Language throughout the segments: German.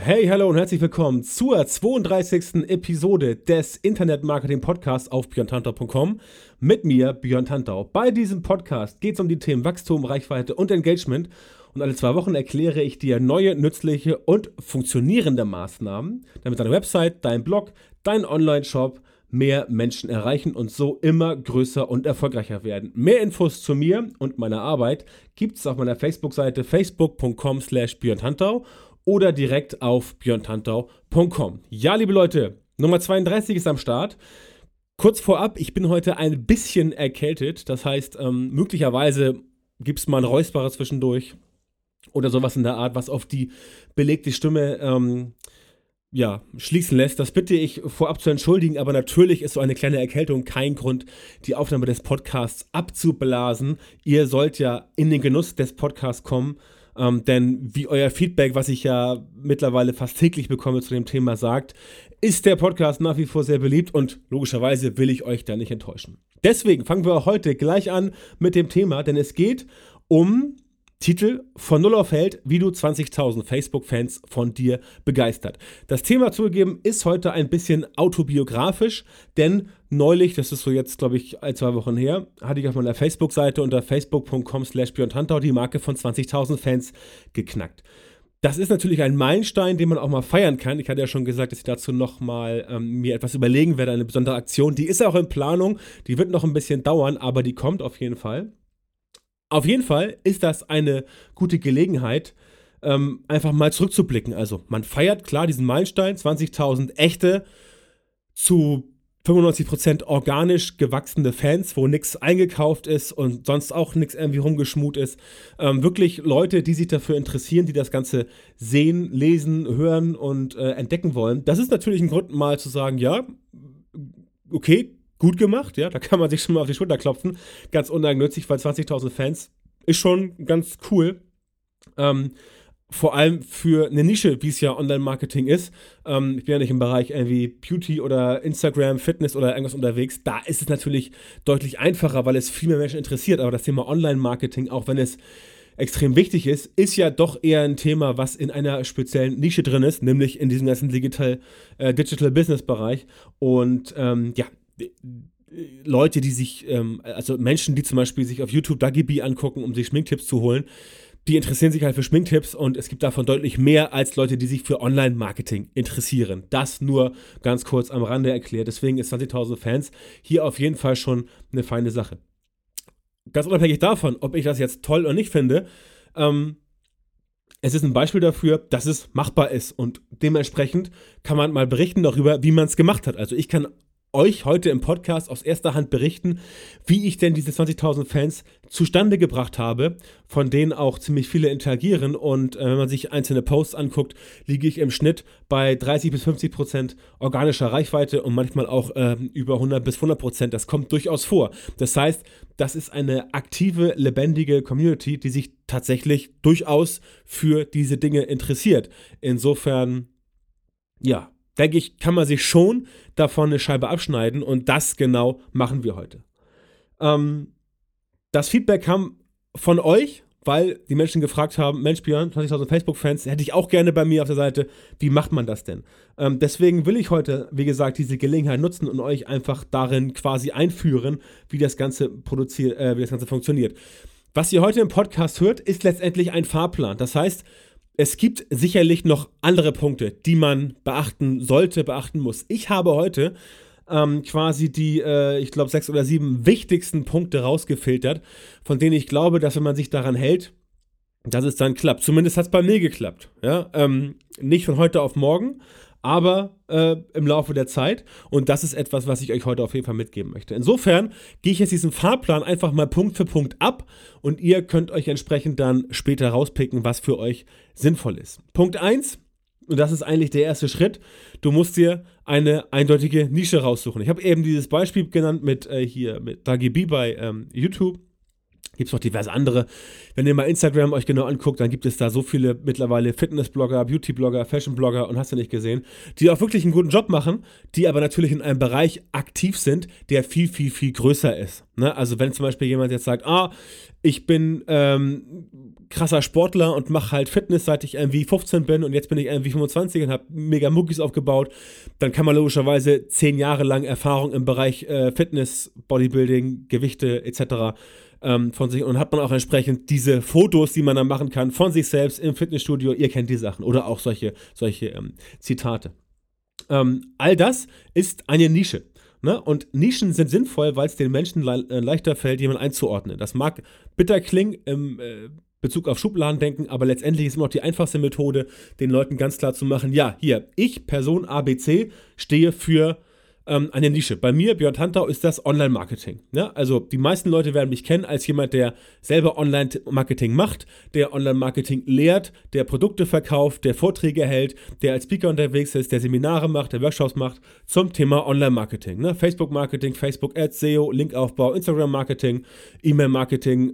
Hey, hallo und herzlich willkommen zur 32. Episode des Internet Marketing Podcasts auf björntantau.com mit mir, Björn Tantau. Bei diesem Podcast geht es um die Themen Wachstum, Reichweite und Engagement und alle zwei Wochen erkläre ich dir neue, nützliche und funktionierende Maßnahmen, damit deine Website, dein Blog, dein Online-Shop mehr Menschen erreichen und so immer größer und erfolgreicher werden. Mehr Infos zu mir und meiner Arbeit gibt es auf meiner Facebook-Seite facebook.com slash björntantau oder direkt auf björntantau.com. Ja, liebe Leute, Nummer 32 ist am Start. Kurz vorab, ich bin heute ein bisschen erkältet. Das heißt, ähm, möglicherweise gibt es mal ein Räusperer zwischendurch oder sowas in der Art, was auf die belegte Stimme ähm, ja, schließen lässt. Das bitte ich vorab zu entschuldigen, aber natürlich ist so eine kleine Erkältung kein Grund, die Aufnahme des Podcasts abzublasen. Ihr sollt ja in den Genuss des Podcasts kommen ähm, denn wie euer Feedback, was ich ja mittlerweile fast täglich bekomme zu dem Thema, sagt, ist der Podcast nach wie vor sehr beliebt und logischerweise will ich euch da nicht enttäuschen. Deswegen fangen wir heute gleich an mit dem Thema, denn es geht um Titel von Null auf Held, wie du 20.000 Facebook-Fans von dir begeistert. Das Thema zugegeben ist heute ein bisschen autobiografisch, denn neulich, das ist so jetzt, glaube ich, ein, zwei Wochen her, hatte ich auf meiner Facebook-Seite unter facebook.com slash die Marke von 20.000 Fans geknackt. Das ist natürlich ein Meilenstein, den man auch mal feiern kann. Ich hatte ja schon gesagt, dass ich dazu nochmal ähm, mir etwas überlegen werde, eine besondere Aktion. Die ist auch in Planung, die wird noch ein bisschen dauern, aber die kommt auf jeden Fall. Auf jeden Fall ist das eine gute Gelegenheit, ähm, einfach mal zurückzublicken. Also man feiert klar diesen Meilenstein, 20.000 echte zu 95% organisch gewachsene Fans, wo nichts eingekauft ist und sonst auch nichts irgendwie rumgeschmut ist. Ähm, wirklich Leute, die sich dafür interessieren, die das Ganze sehen, lesen, hören und äh, entdecken wollen. Das ist natürlich ein Grund, mal zu sagen, ja, okay, gut gemacht, ja, da kann man sich schon mal auf die Schulter klopfen. Ganz uneigennützig, weil 20.000 Fans ist schon ganz cool. Ähm, vor allem für eine Nische, wie es ja Online-Marketing ist. Ähm, ich bin ja nicht im Bereich irgendwie Beauty oder Instagram, Fitness oder irgendwas unterwegs. Da ist es natürlich deutlich einfacher, weil es viel mehr Menschen interessiert. Aber das Thema Online-Marketing, auch wenn es extrem wichtig ist, ist ja doch eher ein Thema, was in einer speziellen Nische drin ist, nämlich in diesem ganzen Digital, äh, Digital Business Bereich. Und ähm, ja, Leute, die sich, ähm, also Menschen, die zum Beispiel sich auf YouTube Dagibi angucken, um sich Schminktipps zu holen, die interessieren sich halt für Schminktipps und es gibt davon deutlich mehr als Leute, die sich für Online-Marketing interessieren. Das nur ganz kurz am Rande erklärt. Deswegen ist 20.000 Fans hier auf jeden Fall schon eine feine Sache. Ganz unabhängig davon, ob ich das jetzt toll oder nicht finde, ähm, es ist ein Beispiel dafür, dass es machbar ist und dementsprechend kann man mal berichten darüber, wie man es gemacht hat. Also ich kann euch heute im Podcast aus erster Hand berichten, wie ich denn diese 20.000 Fans zustande gebracht habe, von denen auch ziemlich viele interagieren. Und äh, wenn man sich einzelne Posts anguckt, liege ich im Schnitt bei 30 bis 50 Prozent organischer Reichweite und manchmal auch äh, über 100 bis 100 Prozent. Das kommt durchaus vor. Das heißt, das ist eine aktive, lebendige Community, die sich tatsächlich durchaus für diese Dinge interessiert. Insofern, ja, denke ich, kann man sich schon davon eine Scheibe abschneiden und das genau machen wir heute. Ähm, das Feedback kam von euch, weil die Menschen gefragt haben, Mensch Björn, 20.000 Facebook-Fans, hätte ich auch gerne bei mir auf der Seite, wie macht man das denn? Ähm, deswegen will ich heute, wie gesagt, diese Gelegenheit nutzen und euch einfach darin quasi einführen, wie das Ganze produziert, äh, wie das Ganze funktioniert. Was ihr heute im Podcast hört, ist letztendlich ein Fahrplan. Das heißt, es gibt sicherlich noch andere Punkte, die man beachten sollte, beachten muss. Ich habe heute ähm, quasi die, äh, ich glaube, sechs oder sieben wichtigsten Punkte rausgefiltert, von denen ich glaube, dass wenn man sich daran hält, dass es dann klappt. Zumindest hat es bei mir geklappt. Ja? Ähm, nicht von heute auf morgen, aber äh, im Laufe der Zeit. Und das ist etwas, was ich euch heute auf jeden Fall mitgeben möchte. Insofern gehe ich jetzt diesen Fahrplan einfach mal Punkt für Punkt ab und ihr könnt euch entsprechend dann später rauspicken, was für euch sinnvoll ist. Punkt 1, und das ist eigentlich der erste Schritt, du musst dir eine eindeutige Nische raussuchen. Ich habe eben dieses Beispiel genannt mit äh, hier, mit Dagi B bei ähm, YouTube Gibt es noch diverse andere. Wenn ihr mal Instagram euch genau anguckt, dann gibt es da so viele mittlerweile Fitnessblogger, Beautyblogger, Fashionblogger und hast du nicht gesehen, die auch wirklich einen guten Job machen, die aber natürlich in einem Bereich aktiv sind, der viel, viel, viel größer ist. Ne? Also wenn zum Beispiel jemand jetzt sagt, ah, ich bin ähm, krasser Sportler und mache halt Fitness, seit ich irgendwie 15 bin und jetzt bin ich irgendwie 25 und habe mega Muckis aufgebaut, dann kann man logischerweise zehn Jahre lang Erfahrung im Bereich äh, Fitness, Bodybuilding, Gewichte etc ähm, von sich und hat man auch entsprechend diese Fotos, die man dann machen kann von sich selbst im Fitnessstudio. Ihr kennt die Sachen oder auch solche, solche ähm, Zitate. Ähm, all das ist eine Nische. Ne? Und Nischen sind sinnvoll, weil es den Menschen le äh, leichter fällt, jemanden einzuordnen. Das mag bitter klingen im äh, Bezug auf Schubladen denken, aber letztendlich ist immer noch die einfachste Methode, den Leuten ganz klar zu machen, ja, hier, ich, Person ABC, stehe für ähm, eine Nische. Bei mir, Björn Tantau, ist das Online-Marketing. Ja? Also die meisten Leute werden mich kennen als jemand, der selber Online-Marketing macht, der Online-Marketing lehrt, der Produkte verkauft, der Vorträge hält, der als Speaker unterwegs ist, der Seminare macht, der Workshops macht zum Thema Online-Marketing. Ne? Facebook-Marketing, Facebook-Ads, SEO, Linkaufbau, Instagram-Marketing, E-Mail-Marketing,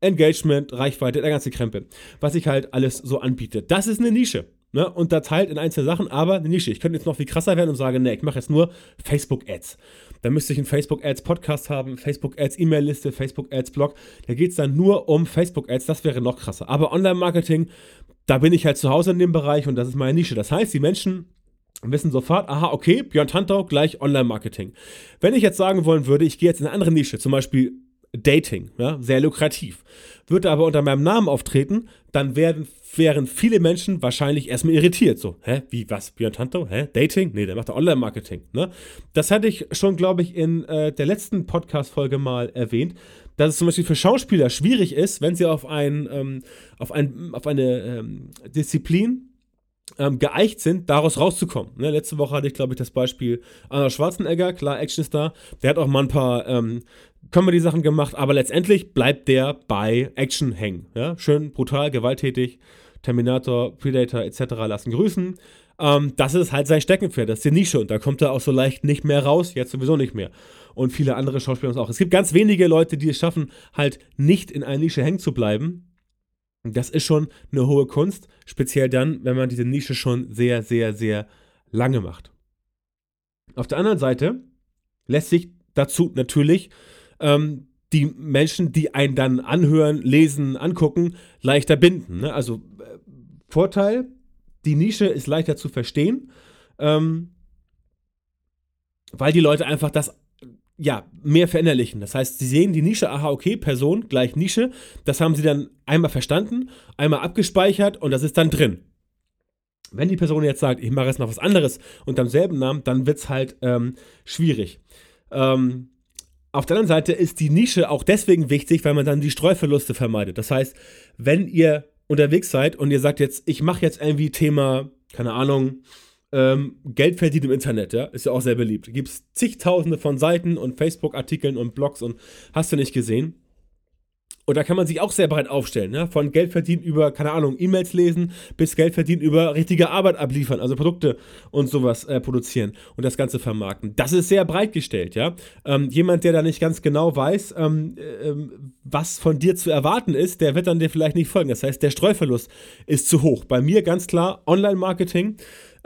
Engagement, Reichweite, der ganze Krempel, was ich halt alles so anbiete. Das ist eine Nische ne, unterteilt in einzelne Sachen, aber eine Nische. Ich könnte jetzt noch viel krasser werden und sagen, ne, ich mache jetzt nur Facebook-Ads. Da müsste ich einen Facebook-Ads-Podcast haben, Facebook-Ads-E-Mail-Liste, Facebook-Ads-Blog. Da geht es dann nur um Facebook-Ads, das wäre noch krasser. Aber Online-Marketing, da bin ich halt zu Hause in dem Bereich und das ist meine Nische. Das heißt, die Menschen wissen sofort, aha, okay, Björn Tantau gleich Online-Marketing. Wenn ich jetzt sagen wollen würde, ich gehe jetzt in eine andere Nische, zum Beispiel Dating, ja, sehr lukrativ. Würde aber unter meinem Namen auftreten, dann werden, wären viele Menschen wahrscheinlich erstmal irritiert. So, hä, wie, was, Björn Tanto? Hä, Dating? Nee, der macht Online-Marketing, ne? Das hatte ich schon, glaube ich, in äh, der letzten Podcast-Folge mal erwähnt, dass es zum Beispiel für Schauspieler schwierig ist, wenn sie auf, ein, ähm, auf, ein, auf eine ähm, Disziplin ähm, geeicht sind, daraus rauszukommen. Ne? Letzte Woche hatte ich, glaube ich, das Beispiel Arnold Schwarzenegger, klar, Actionstar. Der hat auch mal ein paar ähm, Comedy-Sachen gemacht, aber letztendlich bleibt der bei Action hängen. Ja? Schön brutal, gewalttätig. Terminator, Predator etc. lassen grüßen. Ähm, das ist halt sein Steckenpferd, das ist die Nische und da kommt er auch so leicht nicht mehr raus, jetzt sowieso nicht mehr. Und viele andere Schauspieler auch. Es gibt ganz wenige Leute, die es schaffen, halt nicht in einer Nische hängen zu bleiben. Das ist schon eine hohe Kunst, speziell dann, wenn man diese Nische schon sehr, sehr, sehr lange macht. Auf der anderen Seite lässt sich dazu natürlich ähm, die Menschen, die einen dann anhören, lesen, angucken, leichter binden. Ne? Also äh, Vorteil, die Nische ist leichter zu verstehen, ähm, weil die Leute einfach das ja, mehr verinnerlichen. Das heißt, sie sehen die Nische, aha, okay, Person gleich Nische. Das haben sie dann einmal verstanden, einmal abgespeichert und das ist dann drin. Wenn die Person jetzt sagt, ich mache jetzt noch was anderes unter demselben Namen, dann wird es halt ähm, schwierig. Ähm, auf der anderen Seite ist die Nische auch deswegen wichtig, weil man dann die Streuverluste vermeidet. Das heißt, wenn ihr unterwegs seid und ihr sagt jetzt, ich mache jetzt irgendwie Thema, keine Ahnung, ähm, Geld verdienen im Internet, ja, ist ja auch sehr beliebt. Gibt es zigtausende von Seiten und Facebook-Artikeln und Blogs und hast du nicht gesehen. Und da kann man sich auch sehr breit aufstellen. Ne? Von Geld verdienen über, keine Ahnung, E-Mails lesen, bis Geld verdienen über richtige Arbeit abliefern, also Produkte und sowas äh, produzieren und das Ganze vermarkten. Das ist sehr breit gestellt, ja. Ähm, jemand, der da nicht ganz genau weiß, ähm, äh, was von dir zu erwarten ist, der wird dann dir vielleicht nicht folgen. Das heißt, der Streuverlust ist zu hoch. Bei mir ganz klar Online-Marketing.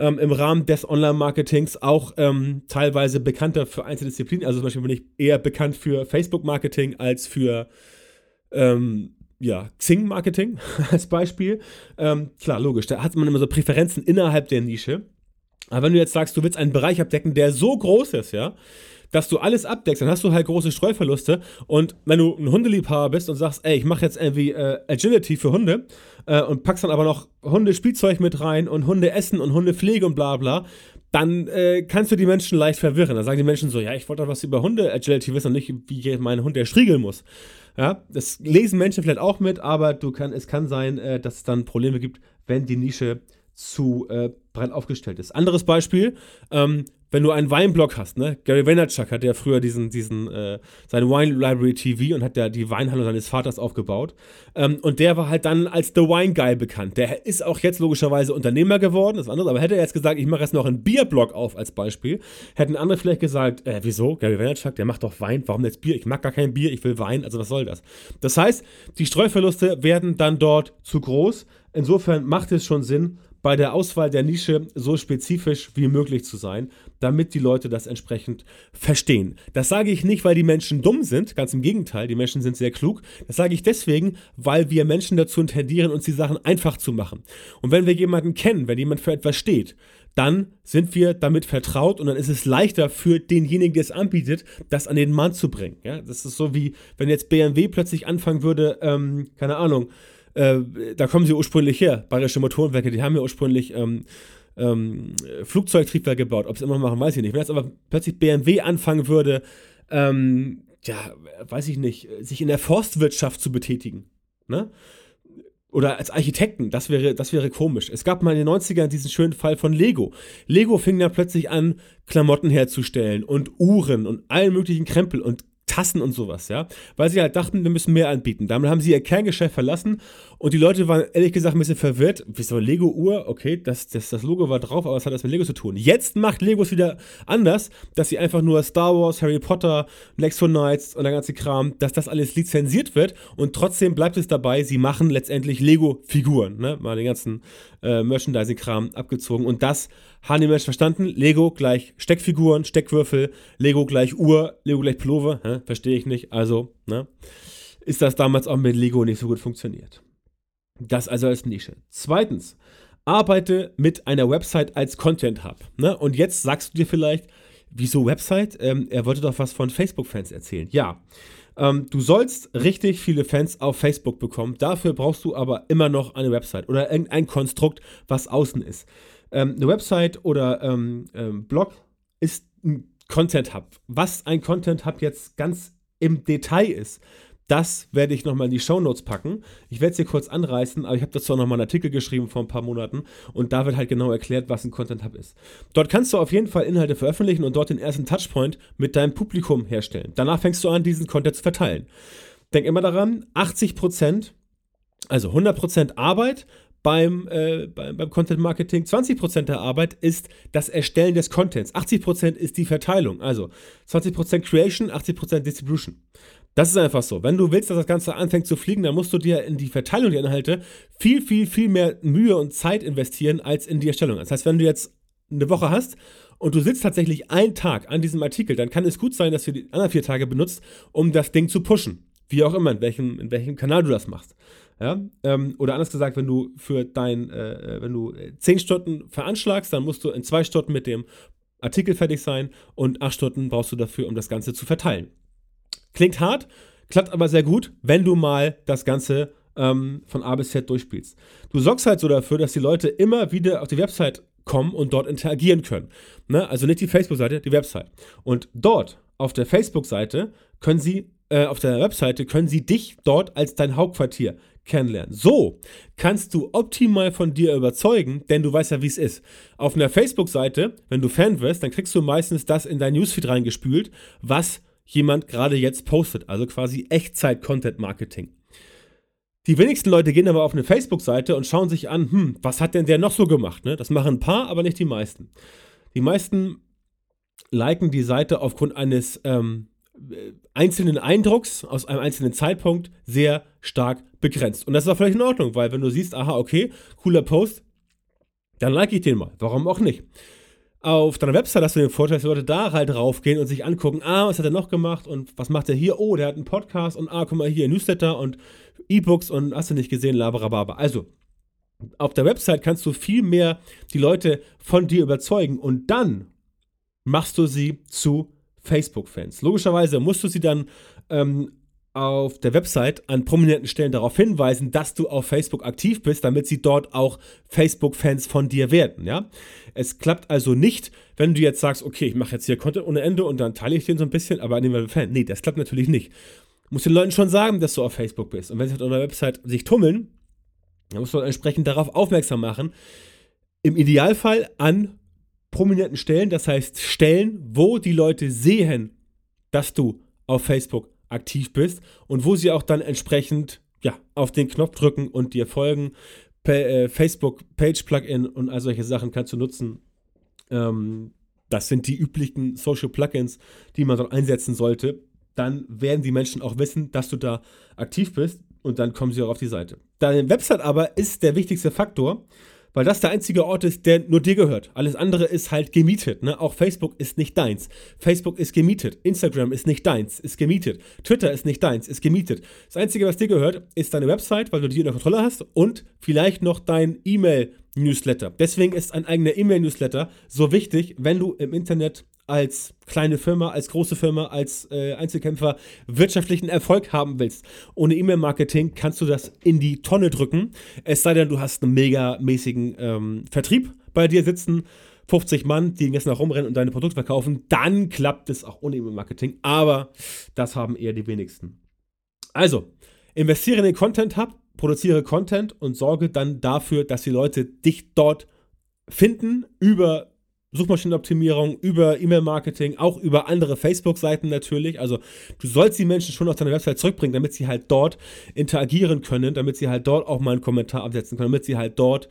Ähm, im Rahmen des Online-Marketings auch ähm, teilweise bekannter für Einzeldisziplinen. Also zum Beispiel bin ich eher bekannt für Facebook-Marketing als für ähm, ja, Xing-Marketing als Beispiel. Ähm, klar, logisch, da hat man immer so Präferenzen innerhalb der Nische. Aber wenn du jetzt sagst, du willst einen Bereich abdecken, der so groß ist, ja, dass du alles abdeckst, dann hast du halt große Streuverluste. Und wenn du ein Hundeliebhaber bist und sagst, ey, ich mache jetzt irgendwie äh, Agility für Hunde äh, und packst dann aber noch Hundespielzeug mit rein und Hundeessen und Hundepflege und bla bla, dann äh, kannst du die Menschen leicht verwirren. Da sagen die Menschen so, ja, ich wollte doch was über Hunde-Agility wissen und nicht, wie mein Hund der striegeln muss. Ja, das lesen Menschen vielleicht auch mit, aber du kann, es kann sein, äh, dass es dann Probleme gibt, wenn die Nische zu äh, breit aufgestellt ist. Anderes Beispiel, ähm, wenn du einen Weinblog hast, ne? Gary Vaynerchuk hatte ja früher diesen, diesen, äh, seine Wine Library TV und hat ja die Weinhandlung seines Vaters aufgebaut. Ähm, und der war halt dann als The Wine Guy bekannt. Der ist auch jetzt logischerweise Unternehmer geworden, das ist anderes, aber hätte er jetzt gesagt, ich mache jetzt noch einen Bierblog auf als Beispiel, hätten andere vielleicht gesagt, äh, wieso? Gary Vaynerchuk, der macht doch Wein, warum jetzt Bier? Ich mag gar kein Bier, ich will Wein, also was soll das? Das heißt, die Streuverluste werden dann dort zu groß. Insofern macht es schon Sinn, bei der Auswahl der Nische so spezifisch wie möglich zu sein, damit die Leute das entsprechend verstehen. Das sage ich nicht, weil die Menschen dumm sind, ganz im Gegenteil, die Menschen sind sehr klug. Das sage ich deswegen, weil wir Menschen dazu tendieren, uns die Sachen einfach zu machen. Und wenn wir jemanden kennen, wenn jemand für etwas steht, dann sind wir damit vertraut und dann ist es leichter für denjenigen, der es anbietet, das an den Mann zu bringen. Ja, das ist so wie, wenn jetzt BMW plötzlich anfangen würde, ähm, keine Ahnung, äh, da kommen sie ursprünglich her, Bayerische Motorenwerke, die haben ja ursprünglich ähm, ähm, Flugzeugtriebwerke gebaut. Ob sie immer noch machen, weiß ich nicht. Wenn jetzt aber plötzlich BMW anfangen würde, ähm, ja, weiß ich nicht, sich in der Forstwirtschaft zu betätigen, ne? Oder als Architekten, das wäre, das wäre komisch. Es gab mal in den 90ern diesen schönen Fall von Lego. Lego fing ja plötzlich an, Klamotten herzustellen und Uhren und allen möglichen Krempel und Tassen und sowas, ja. Weil sie halt dachten, wir müssen mehr anbieten. Damit haben sie ihr Kerngeschäft verlassen und die Leute waren ehrlich gesagt ein bisschen verwirrt. Wieso Lego-Uhr? Okay, das, das, das Logo war drauf, aber was hat das mit Lego zu tun? Jetzt macht Lego es wieder anders, dass sie einfach nur Star Wars, Harry Potter, Nexo Knights und der ganze Kram, dass das alles lizenziert wird und trotzdem bleibt es dabei, sie machen letztendlich Lego-Figuren, ne? Mal den ganzen äh, Merchandising-Kram abgezogen und das haben die Menschen verstanden. Lego gleich Steckfiguren, Steckwürfel, Lego gleich Uhr, Lego gleich Pullover. Verstehe ich nicht. Also, ne? Ist das damals auch mit Lego nicht so gut funktioniert. Das also als Nische. Zweitens, arbeite mit einer Website als Content Hub. Ne? Und jetzt sagst du dir vielleicht, wieso Website? Ähm, er wollte doch was von Facebook-Fans erzählen. Ja. Ähm, du sollst richtig viele Fans auf Facebook bekommen. Dafür brauchst du aber immer noch eine Website oder irgendein Konstrukt, was außen ist. Ähm, eine Website oder ähm, ähm, Blog ist ein Content Hub. Was ein Content Hub jetzt ganz im Detail ist, das werde ich nochmal in die Show Notes packen. Ich werde es hier kurz anreißen, aber ich habe dazu auch nochmal einen Artikel geschrieben vor ein paar Monaten und da wird halt genau erklärt, was ein Content Hub ist. Dort kannst du auf jeden Fall Inhalte veröffentlichen und dort den ersten Touchpoint mit deinem Publikum herstellen. Danach fängst du an, diesen Content zu verteilen. Denk immer daran, 80%, also 100% Arbeit beim, äh, beim, beim, Content Marketing. 20% der Arbeit ist das Erstellen des Contents. 80% ist die Verteilung. Also 20% Creation, 80% Distribution. Das ist einfach so. Wenn du willst, dass das Ganze anfängt zu fliegen, dann musst du dir in die Verteilung der Inhalte viel, viel, viel mehr Mühe und Zeit investieren als in die Erstellung. Das heißt, wenn du jetzt eine Woche hast und du sitzt tatsächlich einen Tag an diesem Artikel, dann kann es gut sein, dass du die anderen vier Tage benutzt, um das Ding zu pushen. Wie auch immer, in welchem, in welchem Kanal du das machst. Ja? Ähm, oder anders gesagt, wenn du für dein, äh, äh wenn du äh, zehn Stunden veranschlagst, dann musst du in zwei Stunden mit dem Artikel fertig sein und acht Stunden brauchst du dafür, um das Ganze zu verteilen. Klingt hart, klappt aber sehr gut, wenn du mal das Ganze ähm, von A bis Z durchspielst. Du sorgst halt so dafür, dass die Leute immer wieder auf die Website kommen und dort interagieren können. Ne? Also nicht die Facebook-Seite, die Website. Und dort auf der Facebook-Seite können sie, äh, auf der Webseite können sie dich dort als dein Hauptquartier kennenlernen. So kannst du optimal von dir überzeugen, denn du weißt ja, wie es ist. Auf einer Facebook-Seite, wenn du Fan wirst, dann kriegst du meistens das in dein Newsfeed reingespült, was jemand gerade jetzt postet. Also quasi Echtzeit-Content-Marketing. Die wenigsten Leute gehen aber auf eine Facebook-Seite und schauen sich an, hm, was hat denn der noch so gemacht? Ne? Das machen ein paar, aber nicht die meisten. Die meisten liken die Seite aufgrund eines ähm, einzelnen Eindrucks aus einem einzelnen Zeitpunkt sehr stark begrenzt. Und das ist auch völlig in Ordnung, weil wenn du siehst, aha, okay, cooler Post, dann like ich den mal. Warum auch nicht? Auf deiner Website hast du den Vorteil, dass die Leute da halt draufgehen und sich angucken, ah, was hat er noch gemacht und was macht er hier? Oh, der hat einen Podcast und ah, guck mal hier, Newsletter und E-Books und hast du nicht gesehen, laberababa. Also, auf der Website kannst du viel mehr die Leute von dir überzeugen und dann machst du sie zu Facebook-Fans. Logischerweise musst du sie dann ähm, auf der Website an prominenten Stellen darauf hinweisen, dass du auf Facebook aktiv bist, damit sie dort auch Facebook-Fans von dir werden. Ja? Es klappt also nicht, wenn du jetzt sagst, okay, ich mache jetzt hier Content ohne Ende und dann teile ich den so ein bisschen, aber nehmen wir Fan. Nee, das klappt natürlich nicht. Du musst den Leuten schon sagen, dass du auf Facebook bist. Und wenn sie auf deiner Website sich tummeln, dann musst du entsprechend darauf aufmerksam machen. Im Idealfall an prominenten Stellen, das heißt Stellen, wo die Leute sehen, dass du auf Facebook aktiv bist und wo sie auch dann entsprechend ja, auf den Knopf drücken und dir folgen. Äh, Facebook Page Plugin und all solche Sachen kannst du nutzen. Ähm, das sind die üblichen Social Plugins, die man dort einsetzen sollte. Dann werden die Menschen auch wissen, dass du da aktiv bist und dann kommen sie auch auf die Seite. Deine Website aber ist der wichtigste Faktor weil das der einzige Ort ist, der nur dir gehört. Alles andere ist halt gemietet. Ne? Auch Facebook ist nicht deins. Facebook ist gemietet. Instagram ist nicht deins, ist gemietet. Twitter ist nicht deins, ist gemietet. Das Einzige, was dir gehört, ist deine Website, weil du die in der Kontrolle hast und vielleicht noch dein E-Mail-Newsletter. Deswegen ist ein eigener E-Mail-Newsletter so wichtig, wenn du im Internet als kleine Firma, als große Firma, als äh, Einzelkämpfer wirtschaftlichen Erfolg haben willst. Ohne E-Mail-Marketing kannst du das in die Tonne drücken. Es sei denn, du hast einen megamäßigen ähm, Vertrieb bei dir sitzen. 50 Mann, die den ganzen Tag rumrennen und deine Produkte verkaufen, dann klappt es auch ohne E-Mail-Marketing. Aber das haben eher die wenigsten. Also, investiere in den Content-Hub, produziere Content und sorge dann dafür, dass die Leute dich dort finden über Suchmaschinenoptimierung, über E-Mail-Marketing, auch über andere Facebook-Seiten natürlich. Also du sollst die Menschen schon auf deine Website zurückbringen, damit sie halt dort interagieren können, damit sie halt dort auch mal einen Kommentar absetzen können, damit sie halt dort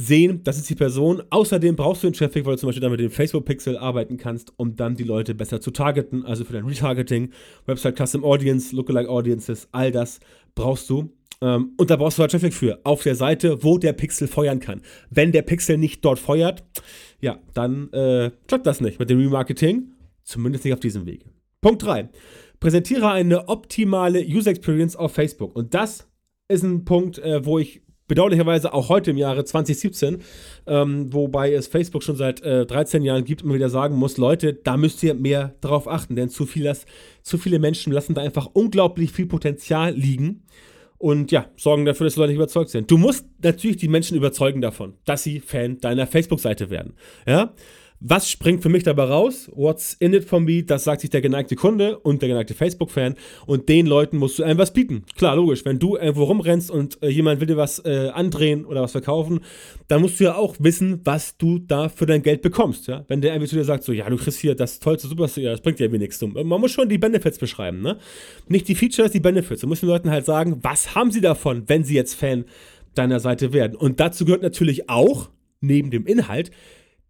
sehen, das ist die Person. Außerdem brauchst du den Traffic, weil du zum Beispiel dann mit dem Facebook-Pixel arbeiten kannst, um dann die Leute besser zu targeten, also für dein Retargeting, Website Custom Audience, Lookalike Audiences, all das brauchst du. Ähm, und da brauchst du halt Traffic für, auf der Seite, wo der Pixel feuern kann. Wenn der Pixel nicht dort feuert, ja, dann äh, klappt das nicht mit dem Remarketing. Zumindest nicht auf diesem Wege. Punkt 3. Präsentiere eine optimale User Experience auf Facebook. Und das ist ein Punkt, äh, wo ich bedauerlicherweise auch heute im Jahre 2017, ähm, wobei es Facebook schon seit äh, 13 Jahren gibt, immer wieder sagen muss, Leute, da müsst ihr mehr drauf achten, denn zu, viel zu viele Menschen lassen da einfach unglaublich viel Potenzial liegen und ja, sorgen dafür, dass die Leute überzeugt sind. Du musst natürlich die Menschen überzeugen davon, dass sie Fan deiner Facebook-Seite werden. Ja? Was springt für mich dabei raus? What's in it for me? Das sagt sich der geneigte Kunde und der geneigte Facebook-Fan. Und den Leuten musst du einem was bieten. Klar, logisch. Wenn du irgendwo rumrennst und äh, jemand will dir was äh, andrehen oder was verkaufen, dann musst du ja auch wissen, was du da für dein Geld bekommst. Ja? Wenn der irgendwie zu dir sagt, so, ja, du kriegst hier das tollste Superstar, ja, das bringt dir irgendwie nichts. Man muss schon die Benefits beschreiben. Ne? Nicht die Features, die Benefits. Du musst den Leuten halt sagen, was haben sie davon, wenn sie jetzt Fan deiner Seite werden. Und dazu gehört natürlich auch, neben dem Inhalt,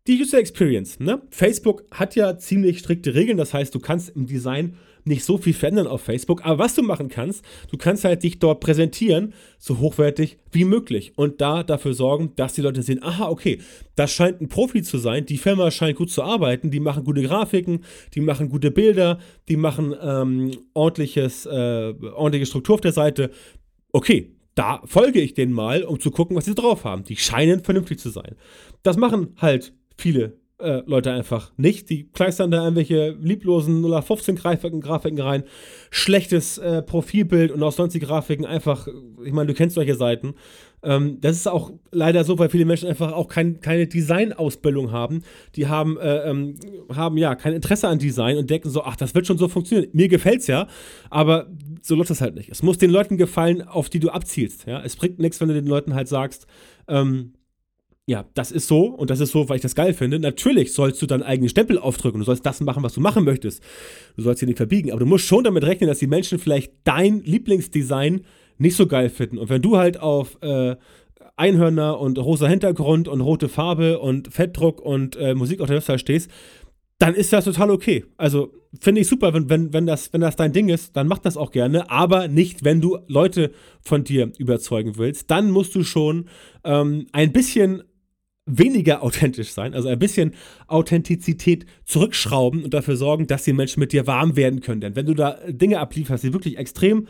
die User Experience. Ne? Facebook hat ja ziemlich strikte Regeln, das heißt, du kannst im Design nicht so viel verändern auf Facebook, aber was du machen kannst, du kannst halt dich dort präsentieren, so hochwertig wie möglich und da dafür sorgen, dass die Leute sehen, aha, okay, das scheint ein Profi zu sein, die Firma scheint gut zu arbeiten, die machen gute Grafiken, die machen gute Bilder, die machen ähm, ordentliches, äh, ordentliche Struktur auf der Seite. Okay, da folge ich denen mal, um zu gucken, was sie drauf haben. Die scheinen vernünftig zu sein. Das machen halt viele äh, Leute einfach nicht. Die kleistern da irgendwelche lieblosen 0815 Grafiken, rein. Schlechtes äh, Profilbild und auch sonstige Grafiken einfach, ich meine, du kennst solche Seiten. Ähm, das ist auch leider so, weil viele Menschen einfach auch kein, keine Design-Ausbildung haben. Die haben, äh, ähm, haben ja kein Interesse an Design und denken so, ach, das wird schon so funktionieren. Mir gefällt's ja, aber so läuft das halt nicht. Es muss den Leuten gefallen, auf die du abzielst. Ja? Es bringt nichts, wenn du den Leuten halt sagst, ähm, ja, das ist so und das ist so, weil ich das geil finde. Natürlich sollst du deinen eigenen Stempel aufdrücken. Du sollst das machen, was du machen möchtest. Du sollst sie nicht verbiegen. Aber du musst schon damit rechnen, dass die Menschen vielleicht dein Lieblingsdesign nicht so geil finden. Und wenn du halt auf äh, Einhörner und rosa Hintergrund und rote Farbe und Fettdruck und äh, Musik auf der Website stehst, dann ist das total okay. Also finde ich super, wenn, wenn, wenn, das, wenn das dein Ding ist, dann mach das auch gerne, aber nicht, wenn du Leute von dir überzeugen willst. Dann musst du schon ähm, ein bisschen weniger authentisch sein, also ein bisschen Authentizität zurückschrauben und dafür sorgen, dass die Menschen mit dir warm werden können. Denn wenn du da Dinge ablieferst, die wirklich extrem,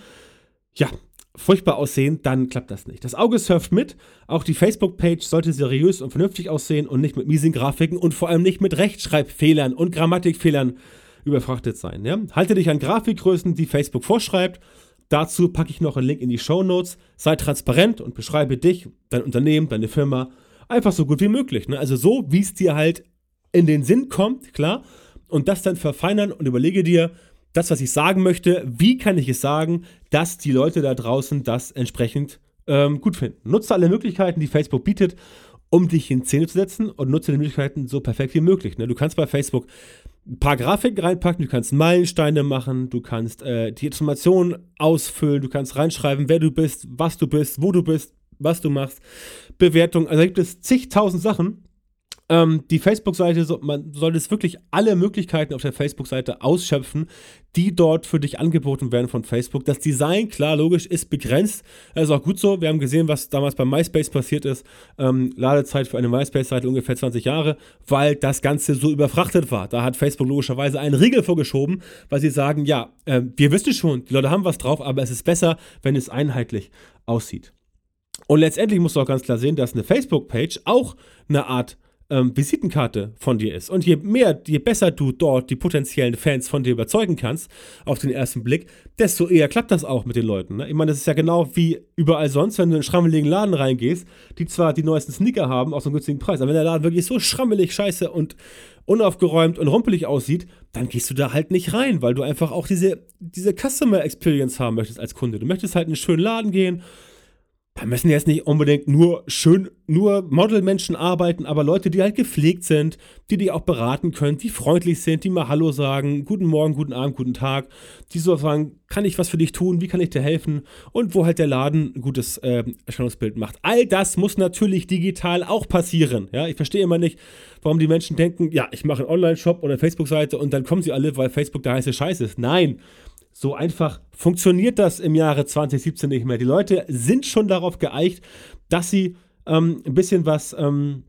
ja, furchtbar aussehen, dann klappt das nicht. Das Auge surft mit. Auch die Facebook-Page sollte seriös und vernünftig aussehen und nicht mit miesigen Grafiken und vor allem nicht mit Rechtschreibfehlern und Grammatikfehlern überfrachtet sein. Ja? Halte dich an Grafikgrößen, die Facebook vorschreibt. Dazu packe ich noch einen Link in die Show Notes. Sei transparent und beschreibe dich, dein Unternehmen, deine Firma einfach so gut wie möglich. Ne? Also so, wie es dir halt in den Sinn kommt, klar. Und das dann verfeinern und überlege dir, das, was ich sagen möchte, wie kann ich es sagen, dass die Leute da draußen das entsprechend ähm, gut finden. Nutze alle Möglichkeiten, die Facebook bietet, um dich in Szene zu setzen und nutze die Möglichkeiten so perfekt wie möglich. Ne? Du kannst bei Facebook ein paar Grafiken reinpacken, du kannst Meilensteine machen, du kannst äh, die Informationen ausfüllen, du kannst reinschreiben, wer du bist, was du bist, wo du bist, was du machst, Bewertung. Also da gibt es zigtausend Sachen, ähm, die Facebook-Seite, so, man sollte wirklich alle Möglichkeiten auf der Facebook-Seite ausschöpfen, die dort für dich angeboten werden von Facebook. Das Design, klar, logisch, ist begrenzt. Das ist auch gut so. Wir haben gesehen, was damals bei MySpace passiert ist. Ähm, Ladezeit für eine MySpace-Seite ungefähr 20 Jahre, weil das Ganze so überfrachtet war. Da hat Facebook logischerweise einen Riegel vorgeschoben, weil sie sagen, ja, äh, wir wissen schon, die Leute haben was drauf, aber es ist besser, wenn es einheitlich aussieht. Und letztendlich musst du auch ganz klar sehen, dass eine Facebook-Page auch eine Art ähm, Visitenkarte von dir ist. Und je mehr, je besser du dort die potenziellen Fans von dir überzeugen kannst, auf den ersten Blick, desto eher klappt das auch mit den Leuten. Ne? Ich meine, das ist ja genau wie überall sonst, wenn du in einen schrammeligen Laden reingehst, die zwar die neuesten Sneaker haben, aus einem günstigen Preis, aber wenn der Laden wirklich so schrammelig, scheiße und unaufgeräumt und rumpelig aussieht, dann gehst du da halt nicht rein, weil du einfach auch diese, diese Customer Experience haben möchtest als Kunde. Du möchtest halt in einen schönen Laden gehen, da müssen jetzt nicht unbedingt nur schön, nur Modelmenschen arbeiten, aber Leute, die halt gepflegt sind, die dich auch beraten können, die freundlich sind, die mal Hallo sagen, guten Morgen, guten Abend, guten Tag, die so sagen, kann ich was für dich tun, wie kann ich dir helfen und wo halt der Laden ein gutes äh, Erscheinungsbild macht. All das muss natürlich digital auch passieren. Ja, ich verstehe immer nicht, warum die Menschen denken, ja, ich mache einen Online-Shop oder eine Facebook-Seite und dann kommen sie alle, weil Facebook der heiße Scheiß ist. Nein, so einfach funktioniert das im Jahre 2017 nicht mehr. Die Leute sind schon darauf geeicht, dass sie ähm, ein bisschen was ähm,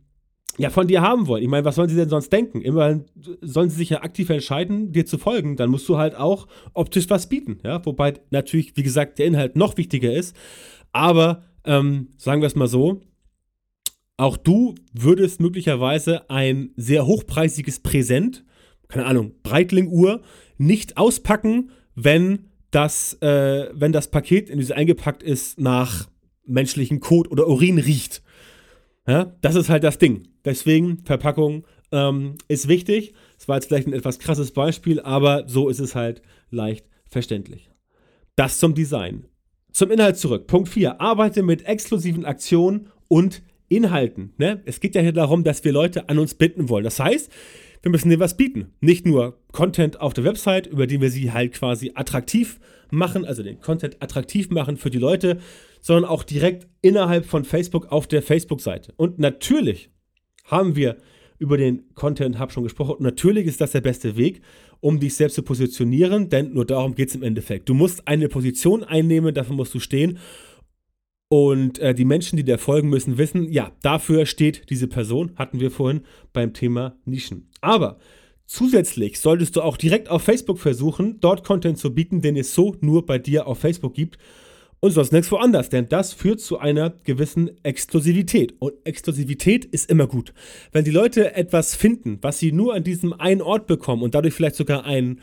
ja, von dir haben wollen. Ich meine, was sollen sie denn sonst denken? Immerhin sollen sie sich ja aktiv entscheiden, dir zu folgen. Dann musst du halt auch optisch was bieten. Ja? Wobei natürlich, wie gesagt, der Inhalt noch wichtiger ist. Aber ähm, sagen wir es mal so, auch du würdest möglicherweise ein sehr hochpreisiges Präsent, keine Ahnung, Breitling-Uhr, nicht auspacken, wenn das, äh, wenn das Paket in diese eingepackt ist, nach menschlichen Kot oder Urin riecht. Ja, das ist halt das Ding. Deswegen, Verpackung ähm, ist wichtig. Das war jetzt vielleicht ein etwas krasses Beispiel, aber so ist es halt leicht verständlich. Das zum Design. Zum Inhalt zurück. Punkt 4. Arbeite mit exklusiven Aktionen und Inhalten. Ne? Es geht ja hier darum, dass wir Leute an uns binden wollen. Das heißt, wir müssen dir was bieten. Nicht nur Content auf der Website, über den wir sie halt quasi attraktiv machen, also den Content attraktiv machen für die Leute, sondern auch direkt innerhalb von Facebook auf der Facebook-Seite. Und natürlich haben wir über den Content Hub schon gesprochen. Und natürlich ist das der beste Weg, um dich selbst zu positionieren, denn nur darum geht es im Endeffekt. Du musst eine Position einnehmen, dafür musst du stehen. Und äh, die Menschen, die dir folgen, müssen wissen, ja, dafür steht diese Person, hatten wir vorhin beim Thema Nischen. Aber zusätzlich solltest du auch direkt auf Facebook versuchen, dort Content zu bieten, den es so nur bei dir auf Facebook gibt und sonst nichts woanders, denn das führt zu einer gewissen Exklusivität. Und Exklusivität ist immer gut. Wenn die Leute etwas finden, was sie nur an diesem einen Ort bekommen und dadurch vielleicht sogar einen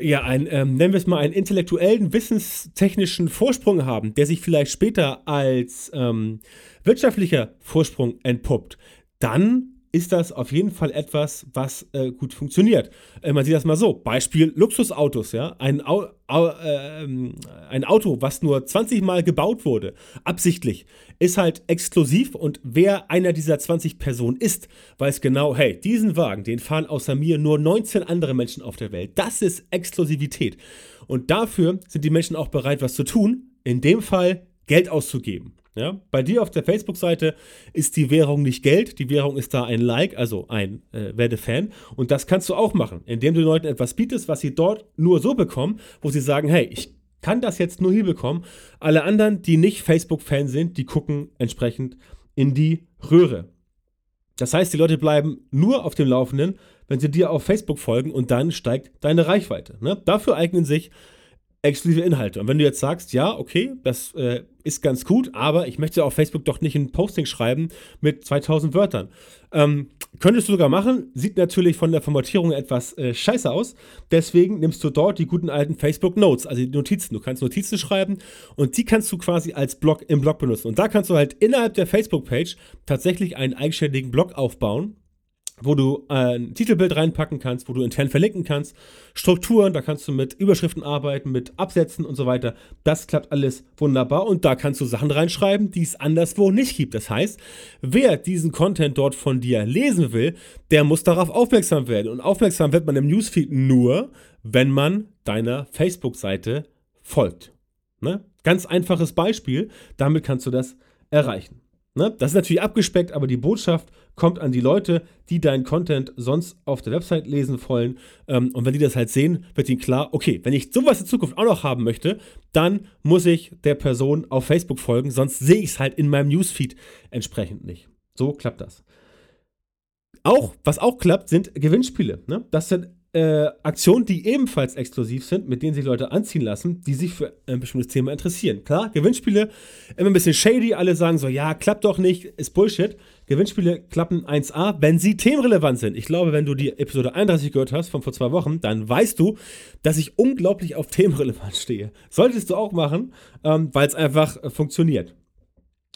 ja, ein, ähm, nennen wir es mal, einen intellektuellen, wissenstechnischen Vorsprung haben, der sich vielleicht später als ähm, wirtschaftlicher Vorsprung entpuppt, dann ist das auf jeden Fall etwas, was äh, gut funktioniert. Äh, man sieht das mal so. Beispiel Luxusautos, ja. Ein, Au Au äh, ein Auto, was nur 20 Mal gebaut wurde, absichtlich, ist halt exklusiv und wer einer dieser 20 Personen ist, weiß genau, hey, diesen Wagen, den fahren außer mir nur 19 andere Menschen auf der Welt. Das ist Exklusivität. Und dafür sind die Menschen auch bereit, was zu tun. In dem Fall Geld auszugeben. Ja? Bei dir auf der Facebook-Seite ist die Währung nicht Geld, die Währung ist da ein Like, also ein äh, werde Fan. Und das kannst du auch machen, indem du Leuten etwas bietest, was sie dort nur so bekommen, wo sie sagen, hey, ich kann das jetzt nur hier bekommen. Alle anderen, die nicht Facebook-Fan sind, die gucken entsprechend in die Röhre. Das heißt, die Leute bleiben nur auf dem Laufenden, wenn sie dir auf Facebook folgen und dann steigt deine Reichweite. Ne? Dafür eignen sich exklusive Inhalte. Und wenn du jetzt sagst, ja, okay, das äh, ist ganz gut, aber ich möchte auf Facebook doch nicht ein Posting schreiben mit 2000 Wörtern. Ähm, könntest du sogar machen, sieht natürlich von der Formatierung etwas äh, scheiße aus. Deswegen nimmst du dort die guten alten Facebook Notes, also die Notizen. Du kannst Notizen schreiben und die kannst du quasi als Blog im Blog benutzen. Und da kannst du halt innerhalb der Facebook-Page tatsächlich einen eigenständigen Blog aufbauen wo du äh, ein Titelbild reinpacken kannst, wo du intern verlinken kannst, Strukturen, da kannst du mit Überschriften arbeiten, mit Absätzen und so weiter. Das klappt alles wunderbar und da kannst du Sachen reinschreiben, die es anderswo nicht gibt. Das heißt, wer diesen Content dort von dir lesen will, der muss darauf aufmerksam werden. Und aufmerksam wird man im Newsfeed nur, wenn man deiner Facebook-Seite folgt. Ne? Ganz einfaches Beispiel, damit kannst du das erreichen. Ne? Das ist natürlich abgespeckt, aber die Botschaft kommt an die Leute, die deinen Content sonst auf der Website lesen wollen. Ähm, und wenn die das halt sehen, wird ihnen klar, okay, wenn ich sowas in Zukunft auch noch haben möchte, dann muss ich der Person auf Facebook folgen, sonst sehe ich es halt in meinem Newsfeed entsprechend nicht. So klappt das. Auch, was auch klappt, sind Gewinnspiele. Ne? Das sind äh, Aktionen, die ebenfalls exklusiv sind, mit denen sich Leute anziehen lassen, die sich für ein bestimmtes Thema interessieren. Klar, Gewinnspiele immer ein bisschen shady, alle sagen so, ja, klappt doch nicht, ist Bullshit. Gewinnspiele klappen 1A, wenn sie themenrelevant sind. Ich glaube, wenn du die Episode 31 gehört hast von vor zwei Wochen, dann weißt du, dass ich unglaublich auf Themenrelevanz stehe. Solltest du auch machen, ähm, weil es einfach äh, funktioniert.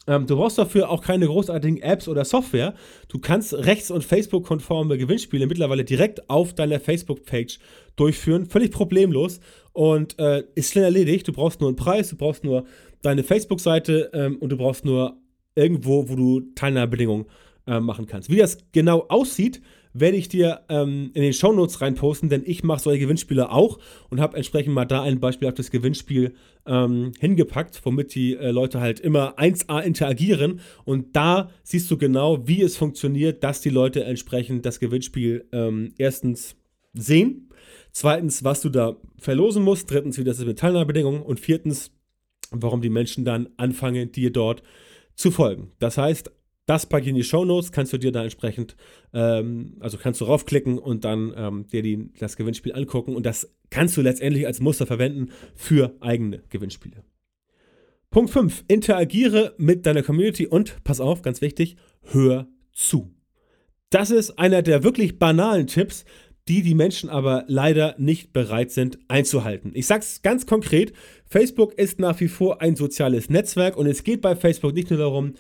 Ähm, du brauchst dafür auch keine großartigen Apps oder Software. Du kannst rechts- und Facebook-konforme Gewinnspiele mittlerweile direkt auf deiner Facebook-Page durchführen. Völlig problemlos und äh, ist schnell erledigt. Du brauchst nur einen Preis, du brauchst nur deine Facebook-Seite ähm, und du brauchst nur irgendwo, wo du Teilnahmebedingungen äh, machen kannst. Wie das genau aussieht, werde ich dir ähm, in den Shownotes reinposten, denn ich mache solche Gewinnspiele auch und habe entsprechend mal da ein Beispiel auf das Gewinnspiel ähm, hingepackt, womit die äh, Leute halt immer 1A interagieren und da siehst du genau, wie es funktioniert, dass die Leute entsprechend das Gewinnspiel ähm, erstens sehen, zweitens, was du da verlosen musst, drittens, wie das ist mit Teilnahmebedingungen und viertens, warum die Menschen dann anfangen, dir dort zu folgen. Das heißt, das packe ich in die Show Notes, kannst du dir da entsprechend, ähm, also kannst du raufklicken und dann ähm, dir die, das Gewinnspiel angucken und das kannst du letztendlich als Muster verwenden für eigene Gewinnspiele. Punkt 5. Interagiere mit deiner Community und, pass auf, ganz wichtig, hör zu. Das ist einer der wirklich banalen Tipps, die die Menschen aber leider nicht bereit sind einzuhalten. Ich sage es ganz konkret, Facebook ist nach wie vor ein soziales Netzwerk und es geht bei Facebook nicht nur darum,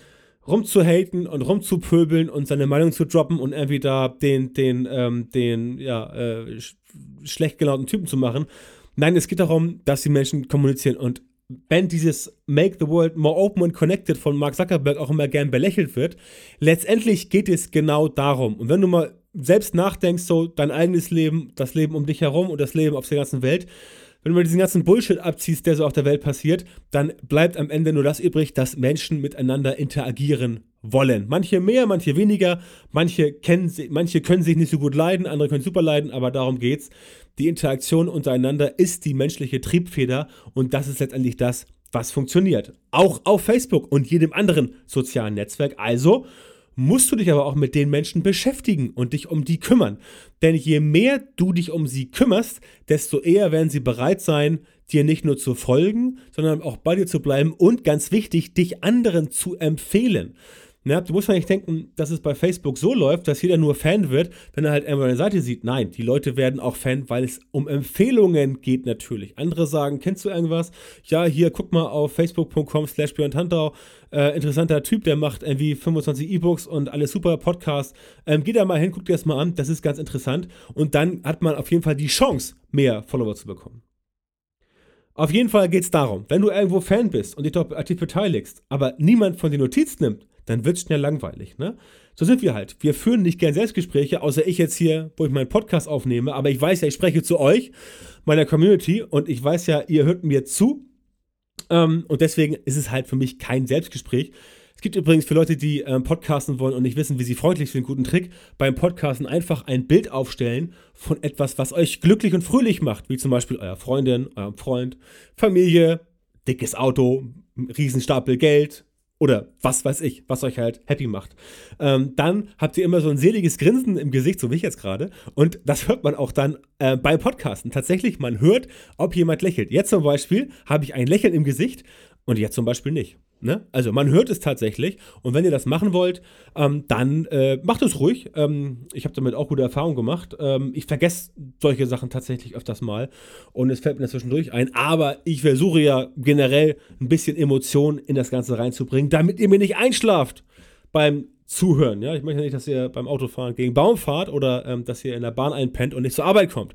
rumzuhaten und rumzupöbeln und seine Meinung zu droppen und da den, den, ähm, den, ja, äh, sch schlecht gelaunten Typen zu machen. Nein, es geht darum, dass die Menschen kommunizieren und wenn dieses Make the World More Open and Connected von Mark Zuckerberg auch immer gern belächelt wird, letztendlich geht es genau darum. Und wenn du mal selbst nachdenkst, so dein eigenes Leben, das Leben um dich herum und das Leben auf der ganzen Welt, wenn du mal diesen ganzen Bullshit abziehst, der so auf der Welt passiert, dann bleibt am Ende nur das übrig, dass Menschen miteinander interagieren wollen. Manche mehr, manche weniger, manche, kennen, manche können sich nicht so gut leiden, andere können super leiden, aber darum geht's. Die Interaktion untereinander ist die menschliche Triebfeder und das ist letztendlich das, was funktioniert. Auch auf Facebook und jedem anderen sozialen Netzwerk. Also musst du dich aber auch mit den Menschen beschäftigen und dich um die kümmern. Denn je mehr du dich um sie kümmerst, desto eher werden sie bereit sein, dir nicht nur zu folgen, sondern auch bei dir zu bleiben und ganz wichtig, dich anderen zu empfehlen. Ja, du musst nicht denken, dass es bei Facebook so läuft, dass jeder nur Fan wird, wenn er halt irgendwo eine Seite sieht. Nein, die Leute werden auch Fan, weil es um Empfehlungen geht natürlich. Andere sagen, kennst du irgendwas? Ja, hier, guck mal auf facebook.com slash Björn. Äh, interessanter Typ, der macht irgendwie 25 E-Books und alles super Podcasts. Ähm, geh da mal hin, guck dir das mal an, das ist ganz interessant. Und dann hat man auf jeden Fall die Chance, mehr Follower zu bekommen. Auf jeden Fall geht es darum, wenn du irgendwo Fan bist und dich dort aktiv beteiligst, aber niemand von dir Notiz nimmt, dann wird es schnell langweilig. Ne? So sind wir halt. Wir führen nicht gern Selbstgespräche, außer ich jetzt hier, wo ich meinen Podcast aufnehme. Aber ich weiß ja, ich spreche zu euch, meiner Community, und ich weiß ja, ihr hört mir zu. Ähm, und deswegen ist es halt für mich kein Selbstgespräch. Es gibt übrigens für Leute, die ähm, podcasten wollen und nicht wissen, wie sie freundlich sind, guten Trick, beim Podcasten einfach ein Bild aufstellen von etwas, was euch glücklich und fröhlich macht, wie zum Beispiel euer Freundin, eurem Freund, Familie, dickes Auto, Riesenstapel Geld, oder was weiß ich, was euch halt happy macht. Ähm, dann habt ihr immer so ein seliges Grinsen im Gesicht, so wie ich jetzt gerade. Und das hört man auch dann äh, beim Podcasten. Tatsächlich, man hört, ob jemand lächelt. Jetzt zum Beispiel habe ich ein Lächeln im Gesicht und jetzt zum Beispiel nicht. Ne? Also man hört es tatsächlich und wenn ihr das machen wollt, ähm, dann äh, macht es ruhig. Ähm, ich habe damit auch gute Erfahrungen gemacht. Ähm, ich vergesse solche Sachen tatsächlich öfters mal und es fällt mir zwischendurch ein. Aber ich versuche ja generell ein bisschen Emotion in das Ganze reinzubringen, damit ihr mir nicht einschlaft beim zuhören. Ja? Ich möchte nicht, dass ihr beim Autofahren gegen Baum fahrt oder ähm, dass ihr in der Bahn einpennt und nicht zur Arbeit kommt.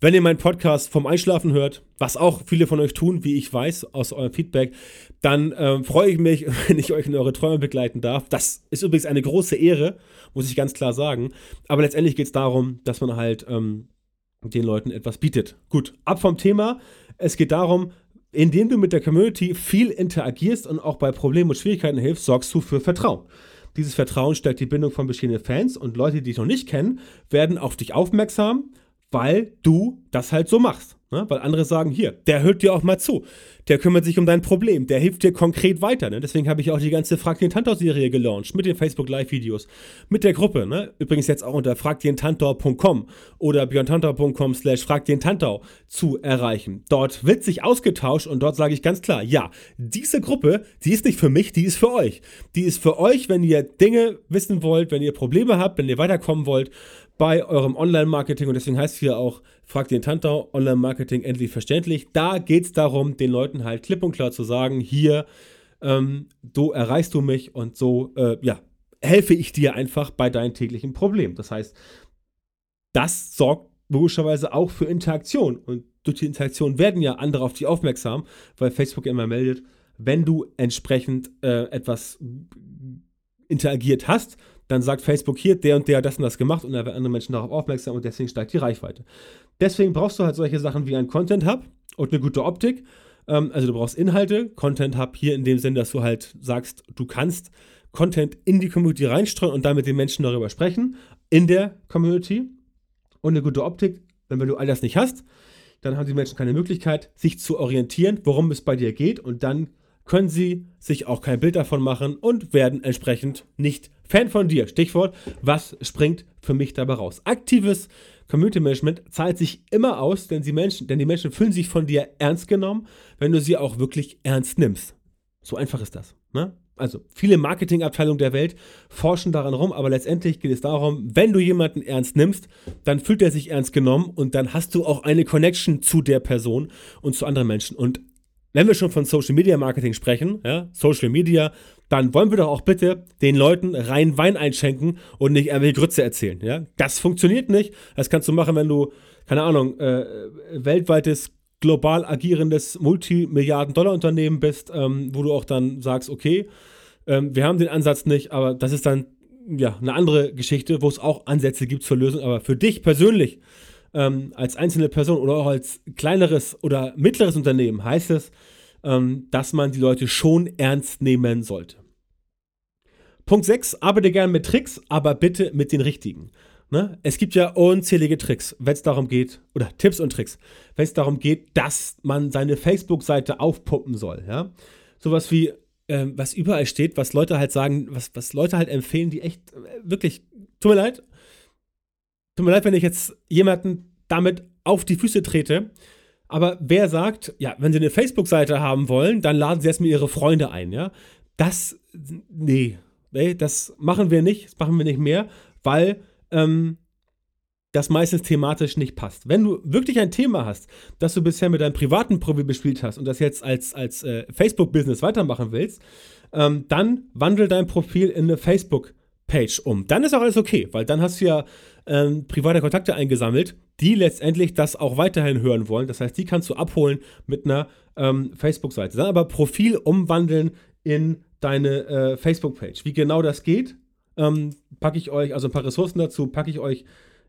Wenn ihr meinen Podcast vom Einschlafen hört, was auch viele von euch tun, wie ich weiß aus eurem Feedback, dann ähm, freue ich mich, wenn ich euch in eure Träume begleiten darf. Das ist übrigens eine große Ehre, muss ich ganz klar sagen. Aber letztendlich geht es darum, dass man halt ähm, den Leuten etwas bietet. Gut, ab vom Thema. Es geht darum, indem du mit der Community viel interagierst und auch bei Problemen und Schwierigkeiten hilfst, sorgst du für Vertrauen. Dieses Vertrauen stärkt die Bindung von bestehenden Fans und Leute, die dich noch nicht kennen, werden auf dich aufmerksam, weil du das halt so machst. Ne? Weil andere sagen, hier, der hört dir auch mal zu. Der kümmert sich um dein Problem. Der hilft dir konkret weiter. Ne? Deswegen habe ich auch die ganze Frag den Tantor-Serie gelauncht. Mit den Facebook-Live-Videos. Mit der Gruppe. Ne? Übrigens jetzt auch unter fragdentantor.com oder björntantor.com slash fragdentantor zu erreichen. Dort wird sich ausgetauscht und dort sage ich ganz klar, ja, diese Gruppe, die ist nicht für mich, die ist für euch. Die ist für euch, wenn ihr Dinge wissen wollt, wenn ihr Probleme habt, wenn ihr weiterkommen wollt bei eurem Online-Marketing und deswegen heißt es hier auch, fragt den Tantau, Online-Marketing endlich verständlich. Da geht es darum, den Leuten halt klipp und klar zu sagen, hier, ähm, so erreichst du mich und so, äh, ja, helfe ich dir einfach bei deinen täglichen Problemen. Das heißt, das sorgt logischerweise auch für Interaktion und durch die Interaktion werden ja andere auf dich aufmerksam, weil Facebook immer meldet, wenn du entsprechend äh, etwas interagiert hast, dann sagt Facebook hier, der und der hat das und das gemacht und da werden andere Menschen darauf aufmerksam und deswegen steigt die Reichweite. Deswegen brauchst du halt solche Sachen wie ein Content Hub und eine gute Optik. Ähm, also du brauchst Inhalte, Content Hub hier in dem Sinn, dass du halt sagst, du kannst Content in die Community reinstreuen und damit den Menschen darüber sprechen, in der Community. Und eine gute Optik, wenn du all das nicht hast, dann haben die Menschen keine Möglichkeit, sich zu orientieren, worum es bei dir geht und dann können sie sich auch kein Bild davon machen und werden entsprechend nicht Fan von dir. Stichwort, was springt für mich dabei raus? Aktives Community Management zahlt sich immer aus, denn die Menschen, denn die Menschen fühlen sich von dir ernst genommen, wenn du sie auch wirklich ernst nimmst. So einfach ist das. Ne? Also viele Marketingabteilungen der Welt forschen daran rum, aber letztendlich geht es darum, wenn du jemanden ernst nimmst, dann fühlt er sich ernst genommen und dann hast du auch eine Connection zu der Person und zu anderen Menschen. Und wenn wir schon von Social Media Marketing sprechen, ja, Social Media, dann wollen wir doch auch bitte den Leuten rein Wein einschenken und nicht irgendwelche Grütze erzählen. Ja? Das funktioniert nicht. Das kannst du machen, wenn du, keine Ahnung, äh, weltweites, global agierendes Multimilliarden-Dollar-Unternehmen bist, ähm, wo du auch dann sagst, okay, ähm, wir haben den Ansatz nicht, aber das ist dann ja eine andere Geschichte, wo es auch Ansätze gibt zur Lösung. Aber für dich persönlich, ähm, als einzelne Person oder auch als kleineres oder mittleres Unternehmen heißt es, ähm, dass man die Leute schon ernst nehmen sollte. Punkt 6, arbeite gerne mit Tricks, aber bitte mit den richtigen. Ne? Es gibt ja unzählige Tricks, wenn es darum geht, oder Tipps und Tricks, wenn es darum geht, dass man seine Facebook-Seite aufpumpen soll. Ja? Sowas wie, ähm, was überall steht, was Leute halt sagen, was, was Leute halt empfehlen, die echt, äh, wirklich, tut mir leid, tut mir leid, wenn ich jetzt jemanden damit auf die Füße trete, aber wer sagt, ja, wenn sie eine Facebook-Seite haben wollen, dann laden sie erstmal ihre Freunde ein, ja? Das, nee, nee, das machen wir nicht, das machen wir nicht mehr, weil ähm, das meistens thematisch nicht passt. Wenn du wirklich ein Thema hast, das du bisher mit deinem privaten Profi bespielt hast und das jetzt als, als äh, Facebook-Business weitermachen willst, ähm, dann wandel dein Profil in eine Facebook-Page um. Dann ist auch alles okay, weil dann hast du ja ähm, private Kontakte eingesammelt, die letztendlich das auch weiterhin hören wollen. Das heißt, die kannst du abholen mit einer ähm, Facebook-Seite. Dann aber Profil umwandeln in deine äh, Facebook-Page. Wie genau das geht, ähm, packe ich euch, also ein paar Ressourcen dazu, packe ich euch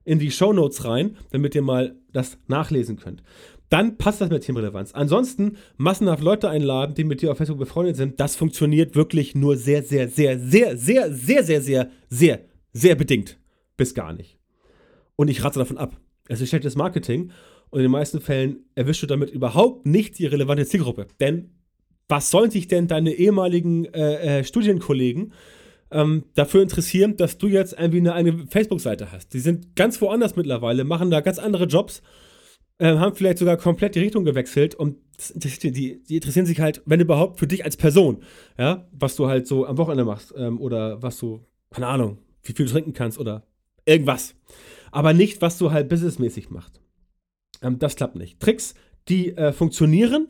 in die Show Notes rein, damit ihr mal das nachlesen könnt. Dann passt das mit Themenrelevanz. Ansonsten massenhaft Leute einladen, die mit dir auf Facebook befreundet sind, das funktioniert wirklich nur sehr, sehr, sehr, sehr, sehr, sehr, sehr, sehr, sehr, sehr bedingt bis gar nicht. Und ich rate davon ab. Es ist schlechtes Marketing und in den meisten Fällen erwischst du damit überhaupt nicht die relevante Zielgruppe. Denn was sollen sich denn deine ehemaligen äh, äh, Studienkollegen ähm, dafür interessieren, dass du jetzt irgendwie eine, eine Facebook-Seite hast? Die sind ganz woanders mittlerweile, machen da ganz andere Jobs, äh, haben vielleicht sogar komplett die Richtung gewechselt und die, die, die, interessieren sich halt, wenn überhaupt, für dich als Person. Ja, was du halt so am Wochenende machst ähm, oder was du, keine Ahnung, wie viel du trinken kannst oder irgendwas. Aber nicht, was du halt businessmäßig machst. Ähm, das klappt nicht. Tricks, die äh, funktionieren,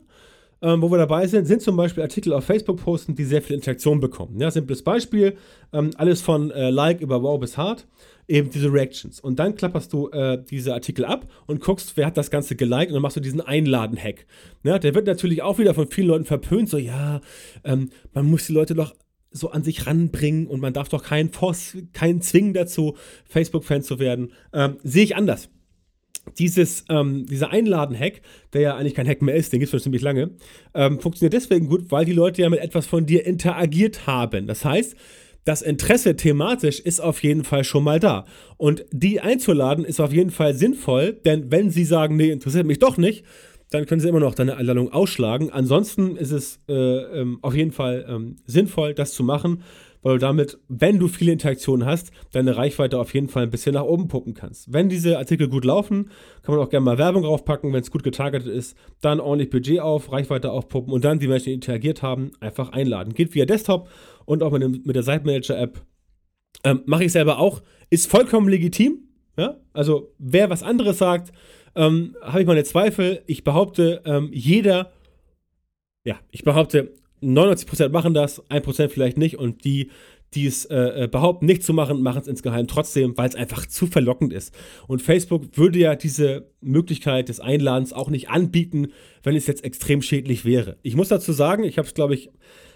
ähm, wo wir dabei sind, sind zum Beispiel Artikel auf Facebook posten, die sehr viel Interaktion bekommen. Ja, simples Beispiel, ähm, alles von äh, Like über Wow bis Hart, eben diese Reactions. Und dann klapperst du äh, diese Artikel ab und guckst, wer hat das Ganze geliked und dann machst du diesen Einladen-Hack. Ja, der wird natürlich auch wieder von vielen Leuten verpönt, so ja, ähm, man muss die Leute doch so an sich ranbringen und man darf doch keinen Force, keinen zwingen dazu, Facebook-Fan zu werden. Ähm, sehe ich anders dieses, ähm, dieser Einladen-Hack, der ja eigentlich kein Hack mehr ist, den gibt es schon ziemlich lange, ähm, funktioniert deswegen gut, weil die Leute ja mit etwas von dir interagiert haben. Das heißt, das Interesse thematisch ist auf jeden Fall schon mal da. Und die einzuladen ist auf jeden Fall sinnvoll, denn wenn sie sagen, nee, interessiert mich doch nicht, dann können sie immer noch deine Einladung ausschlagen. Ansonsten ist es äh, ähm, auf jeden Fall ähm, sinnvoll, das zu machen, weil du damit, wenn du viele Interaktionen hast, deine Reichweite auf jeden Fall ein bisschen nach oben puppen kannst. Wenn diese Artikel gut laufen, kann man auch gerne mal Werbung draufpacken, wenn es gut getargetet ist, dann ordentlich Budget auf, Reichweite aufpuppen und dann die Menschen, die interagiert haben, einfach einladen. Geht via Desktop und auch mit, dem, mit der Site-Manager-App. Ähm, Mache ich selber auch. Ist vollkommen legitim. Ja? Also, wer was anderes sagt, ähm, habe ich meine Zweifel. Ich behaupte, ähm, jeder, ja, ich behaupte, 99% machen das, 1% vielleicht nicht und die, die es äh, äh, behaupten, nicht zu machen, machen es insgeheim trotzdem, weil es einfach zu verlockend ist. Und Facebook würde ja diese Möglichkeit des Einladens auch nicht anbieten, wenn es jetzt extrem schädlich wäre. Ich muss dazu sagen, ich habe es, glaube ich,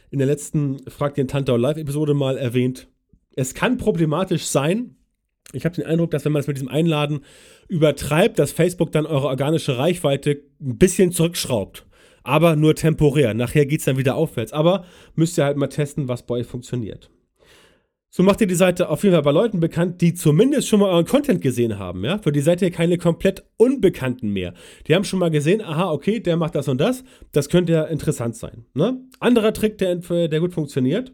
in der letzten Frag den Tantau Live-Episode mal erwähnt. Es kann problematisch sein. Ich habe den Eindruck, dass wenn man es mit diesem Einladen übertreibt, dass Facebook dann eure organische Reichweite ein bisschen zurückschraubt aber nur temporär. Nachher geht es dann wieder aufwärts. Aber müsst ihr halt mal testen, was bei euch funktioniert. So macht ihr die Seite auf jeden Fall bei Leuten bekannt, die zumindest schon mal euren Content gesehen haben. Ja? Für die seid ihr keine komplett Unbekannten mehr. Die haben schon mal gesehen, aha, okay, der macht das und das. Das könnte ja interessant sein. Ne? Anderer Trick, der, der gut funktioniert.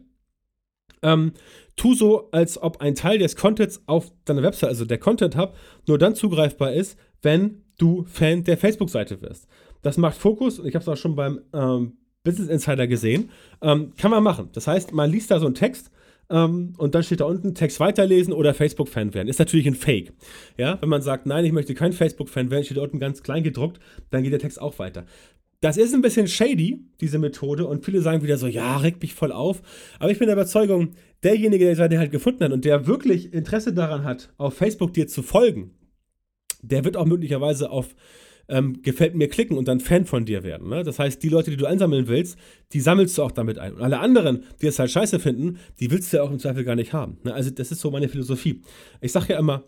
Ähm, tu so, als ob ein Teil des Contents auf deiner Website, also der Content Hub, nur dann zugreifbar ist, wenn du Fan der Facebook-Seite wirst. Das macht Fokus und ich habe es auch schon beim ähm, Business Insider gesehen. Ähm, kann man machen. Das heißt, man liest da so einen Text ähm, und dann steht da unten Text weiterlesen oder Facebook-Fan werden. Ist natürlich ein Fake. Ja, wenn man sagt, nein, ich möchte kein Facebook-Fan werden, steht da unten ganz klein gedruckt, dann geht der Text auch weiter. Das ist ein bisschen shady, diese Methode, und viele sagen wieder so, ja, regt mich voll auf. Aber ich bin der Überzeugung, derjenige, der die Seite halt gefunden hat und der wirklich Interesse daran hat, auf Facebook dir zu folgen, der wird auch möglicherweise auf ähm, gefällt mir klicken und dann Fan von dir werden. Ne? Das heißt, die Leute, die du einsammeln willst, die sammelst du auch damit ein. Und alle anderen, die es halt scheiße finden, die willst du ja auch im Zweifel gar nicht haben. Ne? Also, das ist so meine Philosophie. Ich sage ja immer,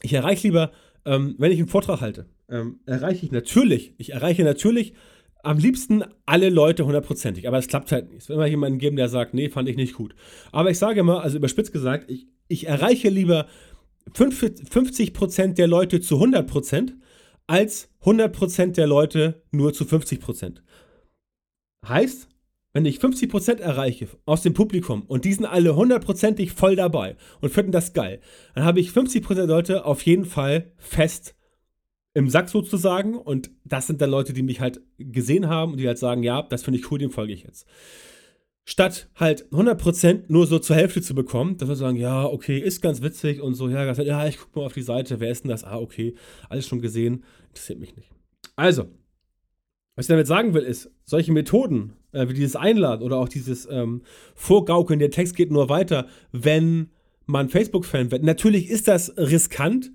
ich erreiche lieber, ähm, wenn ich einen Vortrag halte, ähm, erreiche ich natürlich, ich erreiche natürlich am liebsten alle Leute hundertprozentig, aber es klappt halt nicht. Es wird immer jemanden geben, der sagt, nee, fand ich nicht gut. Aber ich sage immer, also überspitzt gesagt, ich, ich erreiche lieber 50% der Leute zu 100%, als 100% der Leute nur zu 50%. Heißt, wenn ich 50% erreiche aus dem Publikum und die sind alle hundertprozentig voll dabei und finden das geil, dann habe ich 50% der Leute auf jeden Fall fest im Sack sozusagen und das sind dann Leute, die mich halt gesehen haben und die halt sagen, ja, das finde ich cool, dem folge ich jetzt statt halt 100% nur so zur Hälfte zu bekommen, dass wir sagen, ja, okay, ist ganz witzig und so, ja, ja, ich gucke mal auf die Seite, wer ist denn das? Ah, okay, alles schon gesehen, interessiert mich nicht. Also, was ich damit sagen will, ist, solche Methoden, äh, wie dieses Einladen oder auch dieses ähm, Vorgaukeln, der Text geht nur weiter, wenn man Facebook-Fan wird. Natürlich ist das riskant.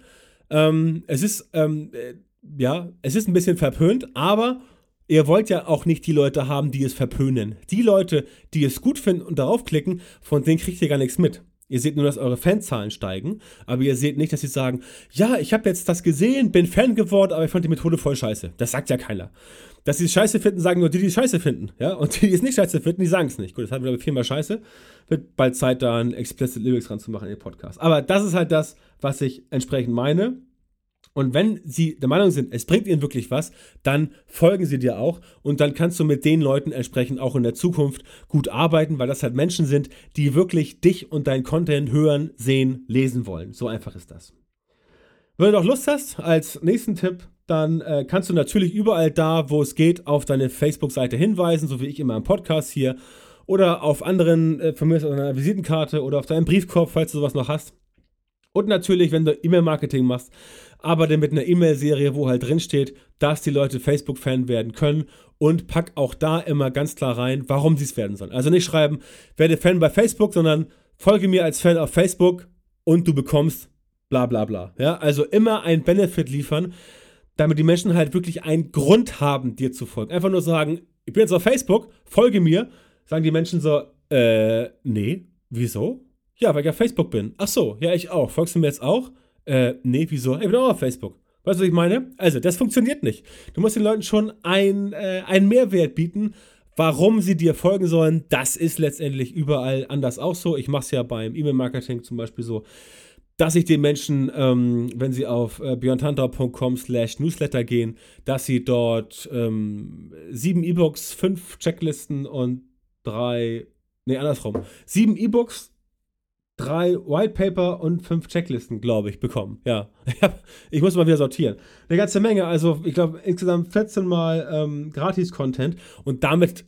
Ähm, es ist, ähm, äh, ja, es ist ein bisschen verpönt, aber Ihr wollt ja auch nicht die Leute haben, die es verpönen. Die Leute, die es gut finden und darauf klicken, von denen kriegt ihr gar nichts mit. Ihr seht nur, dass eure Fanzahlen steigen, aber ihr seht nicht, dass sie sagen, ja, ich habe jetzt das gesehen, bin Fan geworden, aber ich fand die Methode voll scheiße. Das sagt ja keiner. Dass sie es scheiße finden, sagen nur die, die es scheiße finden. Ja? Und die, die es nicht scheiße finden, die sagen es nicht. Gut, das haben wir, ich, viermal scheiße. Wird bald Zeit, da ein Explicit Lyrics dran zu machen in den Podcast. Aber das ist halt das, was ich entsprechend meine. Und wenn sie der Meinung sind, es bringt ihnen wirklich was, dann folgen sie dir auch und dann kannst du mit den Leuten entsprechend auch in der Zukunft gut arbeiten, weil das halt Menschen sind, die wirklich dich und dein Content hören, sehen, lesen wollen. So einfach ist das. Wenn du noch Lust hast, als nächsten Tipp, dann äh, kannst du natürlich überall da, wo es geht, auf deine Facebook-Seite hinweisen, so wie ich immer im Podcast hier, oder auf anderen, äh, von mir aus auf einer Visitenkarte oder auf deinem Briefkorb, falls du sowas noch hast. Und natürlich, wenn du E-Mail-Marketing machst, dann mit einer E-Mail-Serie, wo halt drin steht, dass die Leute Facebook-Fan werden können und pack auch da immer ganz klar rein, warum sie es werden sollen. Also nicht schreiben, werde Fan bei Facebook, sondern folge mir als Fan auf Facebook und du bekommst bla bla bla. Ja, also immer ein Benefit liefern, damit die Menschen halt wirklich einen Grund haben, dir zu folgen. Einfach nur sagen, ich bin jetzt auf Facebook, folge mir, sagen die Menschen so, äh, nee, wieso? Ja, weil ich auf Facebook bin. Ach so, ja, ich auch. Folgst du mir jetzt auch? Äh, nee, wieso? Ich bin auch auf Facebook. Weißt du, was ich meine? Also, das funktioniert nicht. Du musst den Leuten schon ein, äh, einen Mehrwert bieten, warum sie dir folgen sollen. Das ist letztendlich überall anders auch so. Ich mache es ja beim E-Mail-Marketing zum Beispiel so, dass ich den Menschen, ähm, wenn sie auf äh, björntantau.com slash newsletter gehen, dass sie dort ähm, sieben E-Books, fünf Checklisten und drei, nee, andersrum, sieben E-Books, drei White Paper und fünf Checklisten, glaube ich, bekommen. Ja, ich muss mal wieder sortieren. Eine ganze Menge, also ich glaube insgesamt 14 Mal ähm, Gratis-Content und damit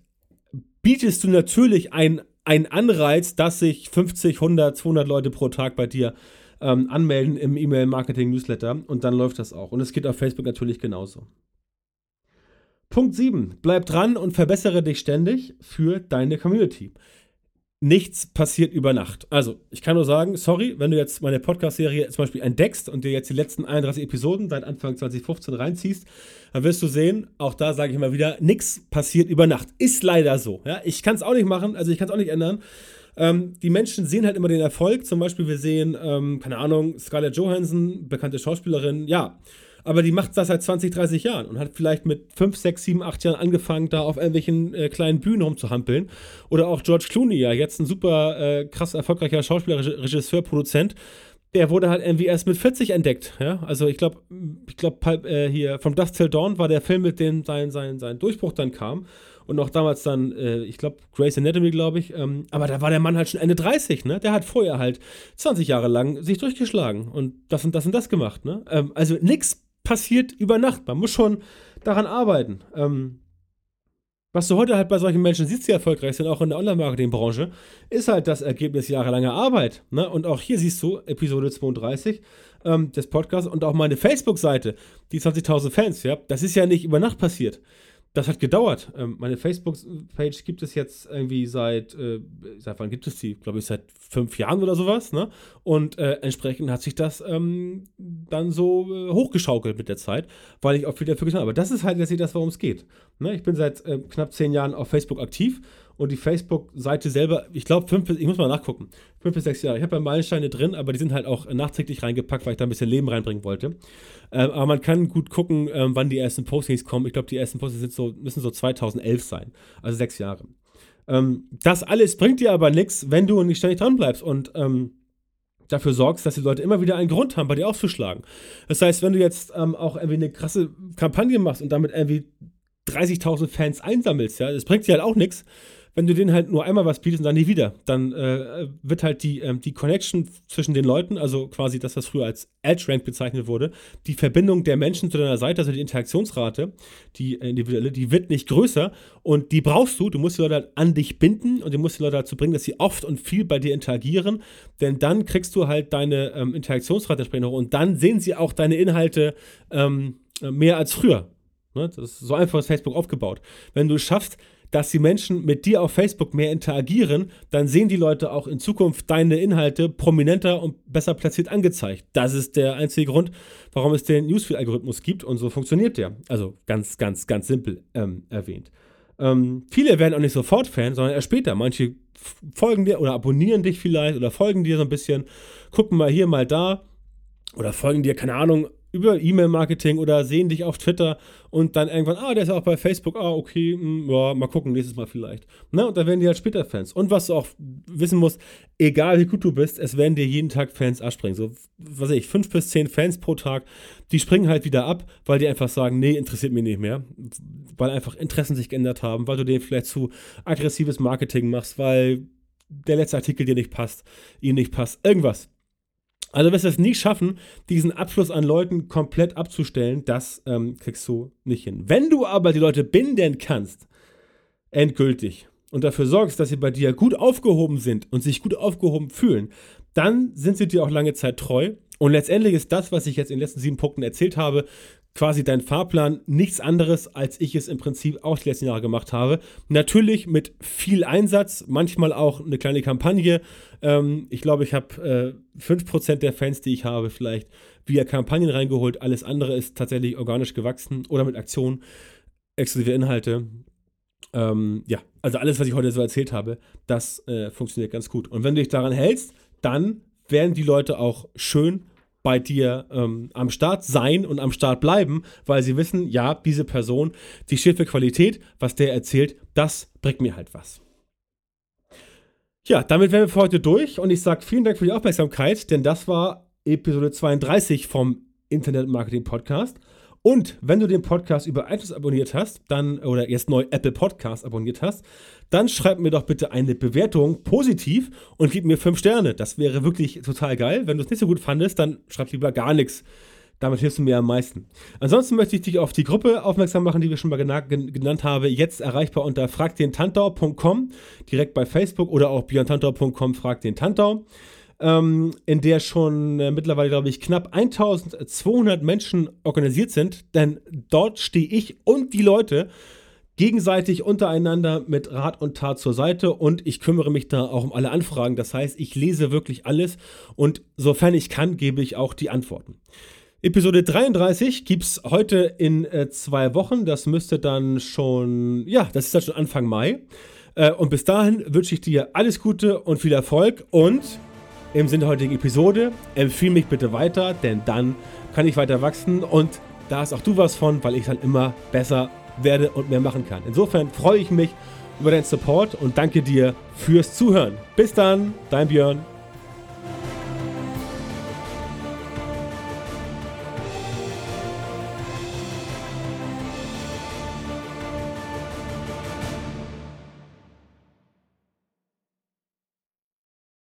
bietest du natürlich einen Anreiz, dass sich 50, 100, 200 Leute pro Tag bei dir ähm, anmelden im E-Mail-Marketing-Newsletter und dann läuft das auch. Und es geht auf Facebook natürlich genauso. Punkt 7. Bleib dran und verbessere dich ständig für deine Community nichts passiert über Nacht. Also, ich kann nur sagen, sorry, wenn du jetzt meine Podcast-Serie zum Beispiel entdeckst und dir jetzt die letzten 31 Episoden seit Anfang 2015 reinziehst, dann wirst du sehen, auch da sage ich immer wieder, nichts passiert über Nacht. Ist leider so. Ja? Ich kann es auch nicht machen, also ich kann es auch nicht ändern. Ähm, die Menschen sehen halt immer den Erfolg. Zum Beispiel, wir sehen, ähm, keine Ahnung, Scarlett Johansson, bekannte Schauspielerin, ja aber die macht das seit 20, 30 Jahren und hat vielleicht mit 5, 6, 7, 8 Jahren angefangen, da auf irgendwelchen äh, kleinen Bühnen rumzuhampeln. Oder auch George Clooney, ja, jetzt ein super äh, krass erfolgreicher Schauspieler, Regisseur, Produzent. Der wurde halt irgendwie erst mit 40 entdeckt, ja. Also ich glaube, ich glaube, äh, hier From Dust Till Dawn war der Film, mit dem sein, sein, sein Durchbruch dann kam. Und auch damals dann, äh, ich glaube, Grace Anatomy, glaube ich. Ähm, aber da war der Mann halt schon Ende 30, ne? Der hat vorher halt 20 Jahre lang sich durchgeschlagen und das und das und das gemacht, ne? Ähm, also nichts passiert über Nacht. Man muss schon daran arbeiten. Ähm, was du heute halt bei solchen Menschen siehst, die erfolgreich sind, auch in der Online-Marketing-Branche, ist halt das Ergebnis jahrelanger Arbeit. Ne? Und auch hier siehst du Episode 32 ähm, des Podcasts und auch meine Facebook-Seite, die 20.000 Fans, ja, das ist ja nicht über Nacht passiert das hat gedauert. Ähm, meine Facebook-Page gibt es jetzt irgendwie seit, äh, seit wann gibt es die? Glaube ich, seit fünf Jahren oder sowas. Ne? Und äh, entsprechend hat sich das ähm, dann so äh, hochgeschaukelt mit der Zeit, weil ich auch viel dafür getan habe. Aber das ist halt letztlich das, worum es geht. Ne? Ich bin seit äh, knapp zehn Jahren auf Facebook aktiv und die Facebook-Seite selber, ich glaube, ich muss mal nachgucken, fünf bis sechs Jahre. Ich habe ja Meilensteine drin, aber die sind halt auch nachträglich reingepackt, weil ich da ein bisschen Leben reinbringen wollte. Ähm, aber man kann gut gucken, ähm, wann die ersten Postings kommen. Ich glaube, die ersten Postings so, müssen so 2011 sein, also sechs Jahre. Ähm, das alles bringt dir aber nichts, wenn du nicht ständig dran bleibst und ähm, dafür sorgst, dass die Leute immer wieder einen Grund haben, bei dir aufzuschlagen. Das heißt, wenn du jetzt ähm, auch irgendwie eine krasse Kampagne machst und damit irgendwie 30.000 Fans einsammelst, ja, das bringt dir halt auch nichts, wenn du denen halt nur einmal was bietest und dann nie wieder, dann äh, wird halt die, ähm, die Connection zwischen den Leuten, also quasi das, was früher als Edge Rank bezeichnet wurde, die Verbindung der Menschen zu deiner Seite, also die Interaktionsrate, die äh, individuelle, die wird nicht größer und die brauchst du. Du musst die Leute halt an dich binden und du musst die Leute dazu bringen, dass sie oft und viel bei dir interagieren, denn dann kriegst du halt deine ähm, Interaktionsrate entsprechend hoch und dann sehen sie auch deine Inhalte ähm, mehr als früher. Ne? Das ist so einfach ist Facebook aufgebaut. Wenn du es schaffst, dass die Menschen mit dir auf Facebook mehr interagieren, dann sehen die Leute auch in Zukunft deine Inhalte prominenter und besser platziert angezeigt. Das ist der einzige Grund, warum es den Newsfeed-Algorithmus gibt und so funktioniert der. Also ganz, ganz, ganz simpel ähm, erwähnt. Ähm, viele werden auch nicht sofort Fan, sondern erst später. Manche folgen dir oder abonnieren dich vielleicht oder folgen dir so ein bisschen, gucken mal hier, mal da oder folgen dir, keine Ahnung, über E-Mail-Marketing oder sehen dich auf Twitter und dann irgendwann, ah, der ist auch bei Facebook, ah, okay, mh, hm, ja, mal gucken, nächstes Mal vielleicht. Na, und dann werden die halt später Fans. Und was du auch wissen musst, egal wie gut du bist, es werden dir jeden Tag Fans abspringen. So, was weiß ich, fünf bis zehn Fans pro Tag, die springen halt wieder ab, weil die einfach sagen, nee, interessiert mich nicht mehr. Weil einfach Interessen sich geändert haben, weil du denen vielleicht zu aggressives Marketing machst, weil der letzte Artikel dir nicht passt, ihnen nicht passt, irgendwas. Also wirst du es nie schaffen, diesen Abschluss an Leuten komplett abzustellen. Das ähm, kriegst du nicht hin. Wenn du aber die Leute binden kannst, endgültig, und dafür sorgst, dass sie bei dir gut aufgehoben sind und sich gut aufgehoben fühlen, dann sind sie dir auch lange Zeit treu Und letztendlich ist das, was ich jetzt in den letzten sieben Punkten erzählt habe, quasi dein Fahrplan nichts anderes, als ich es im Prinzip auch die letzten Jahre gemacht habe. Natürlich mit viel Einsatz, manchmal auch eine kleine Kampagne. Ähm, ich glaube, ich habe äh, 5% der Fans, die ich habe, vielleicht via Kampagnen reingeholt. Alles andere ist tatsächlich organisch gewachsen oder mit Aktionen, exklusive Inhalte. Ähm, ja, also alles, was ich heute so erzählt habe, das äh, funktioniert ganz gut. Und wenn du dich daran hältst, dann werden die Leute auch schön bei dir ähm, am Start sein und am Start bleiben, weil sie wissen, ja, diese Person, die steht für Qualität, was der erzählt, das bringt mir halt was. Ja, damit wären wir für heute durch und ich sage vielen Dank für die Aufmerksamkeit, denn das war Episode 32 vom Internet Marketing Podcast. Und wenn du den Podcast über iTunes abonniert hast, dann oder jetzt neu Apple Podcast abonniert hast, dann schreib mir doch bitte eine Bewertung positiv und gib mir fünf Sterne. Das wäre wirklich total geil. Wenn du es nicht so gut fandest, dann schreib lieber gar nichts. Damit hilfst du mir am meisten. Ansonsten möchte ich dich auf die Gruppe aufmerksam machen, die wir schon mal genannt haben. Jetzt erreichbar unter fragdentantau.com, direkt bei Facebook oder auch björntantau.com, frag den Tantau ähm, in der schon äh, mittlerweile, glaube ich, knapp 1200 Menschen organisiert sind. Denn dort stehe ich und die Leute gegenseitig untereinander mit Rat und Tat zur Seite und ich kümmere mich da auch um alle Anfragen. Das heißt, ich lese wirklich alles und sofern ich kann, gebe ich auch die Antworten. Episode 33 gibt es heute in äh, zwei Wochen. Das müsste dann schon, ja, das ist dann schon Anfang Mai. Äh, und bis dahin wünsche ich dir alles Gute und viel Erfolg und im Sinne der heutigen Episode. Empfehle mich bitte weiter, denn dann kann ich weiter wachsen und da hast auch du was von, weil ich dann immer besser werde und mehr machen kann. Insofern freue ich mich über deinen Support und danke dir fürs Zuhören. Bis dann, dein Björn.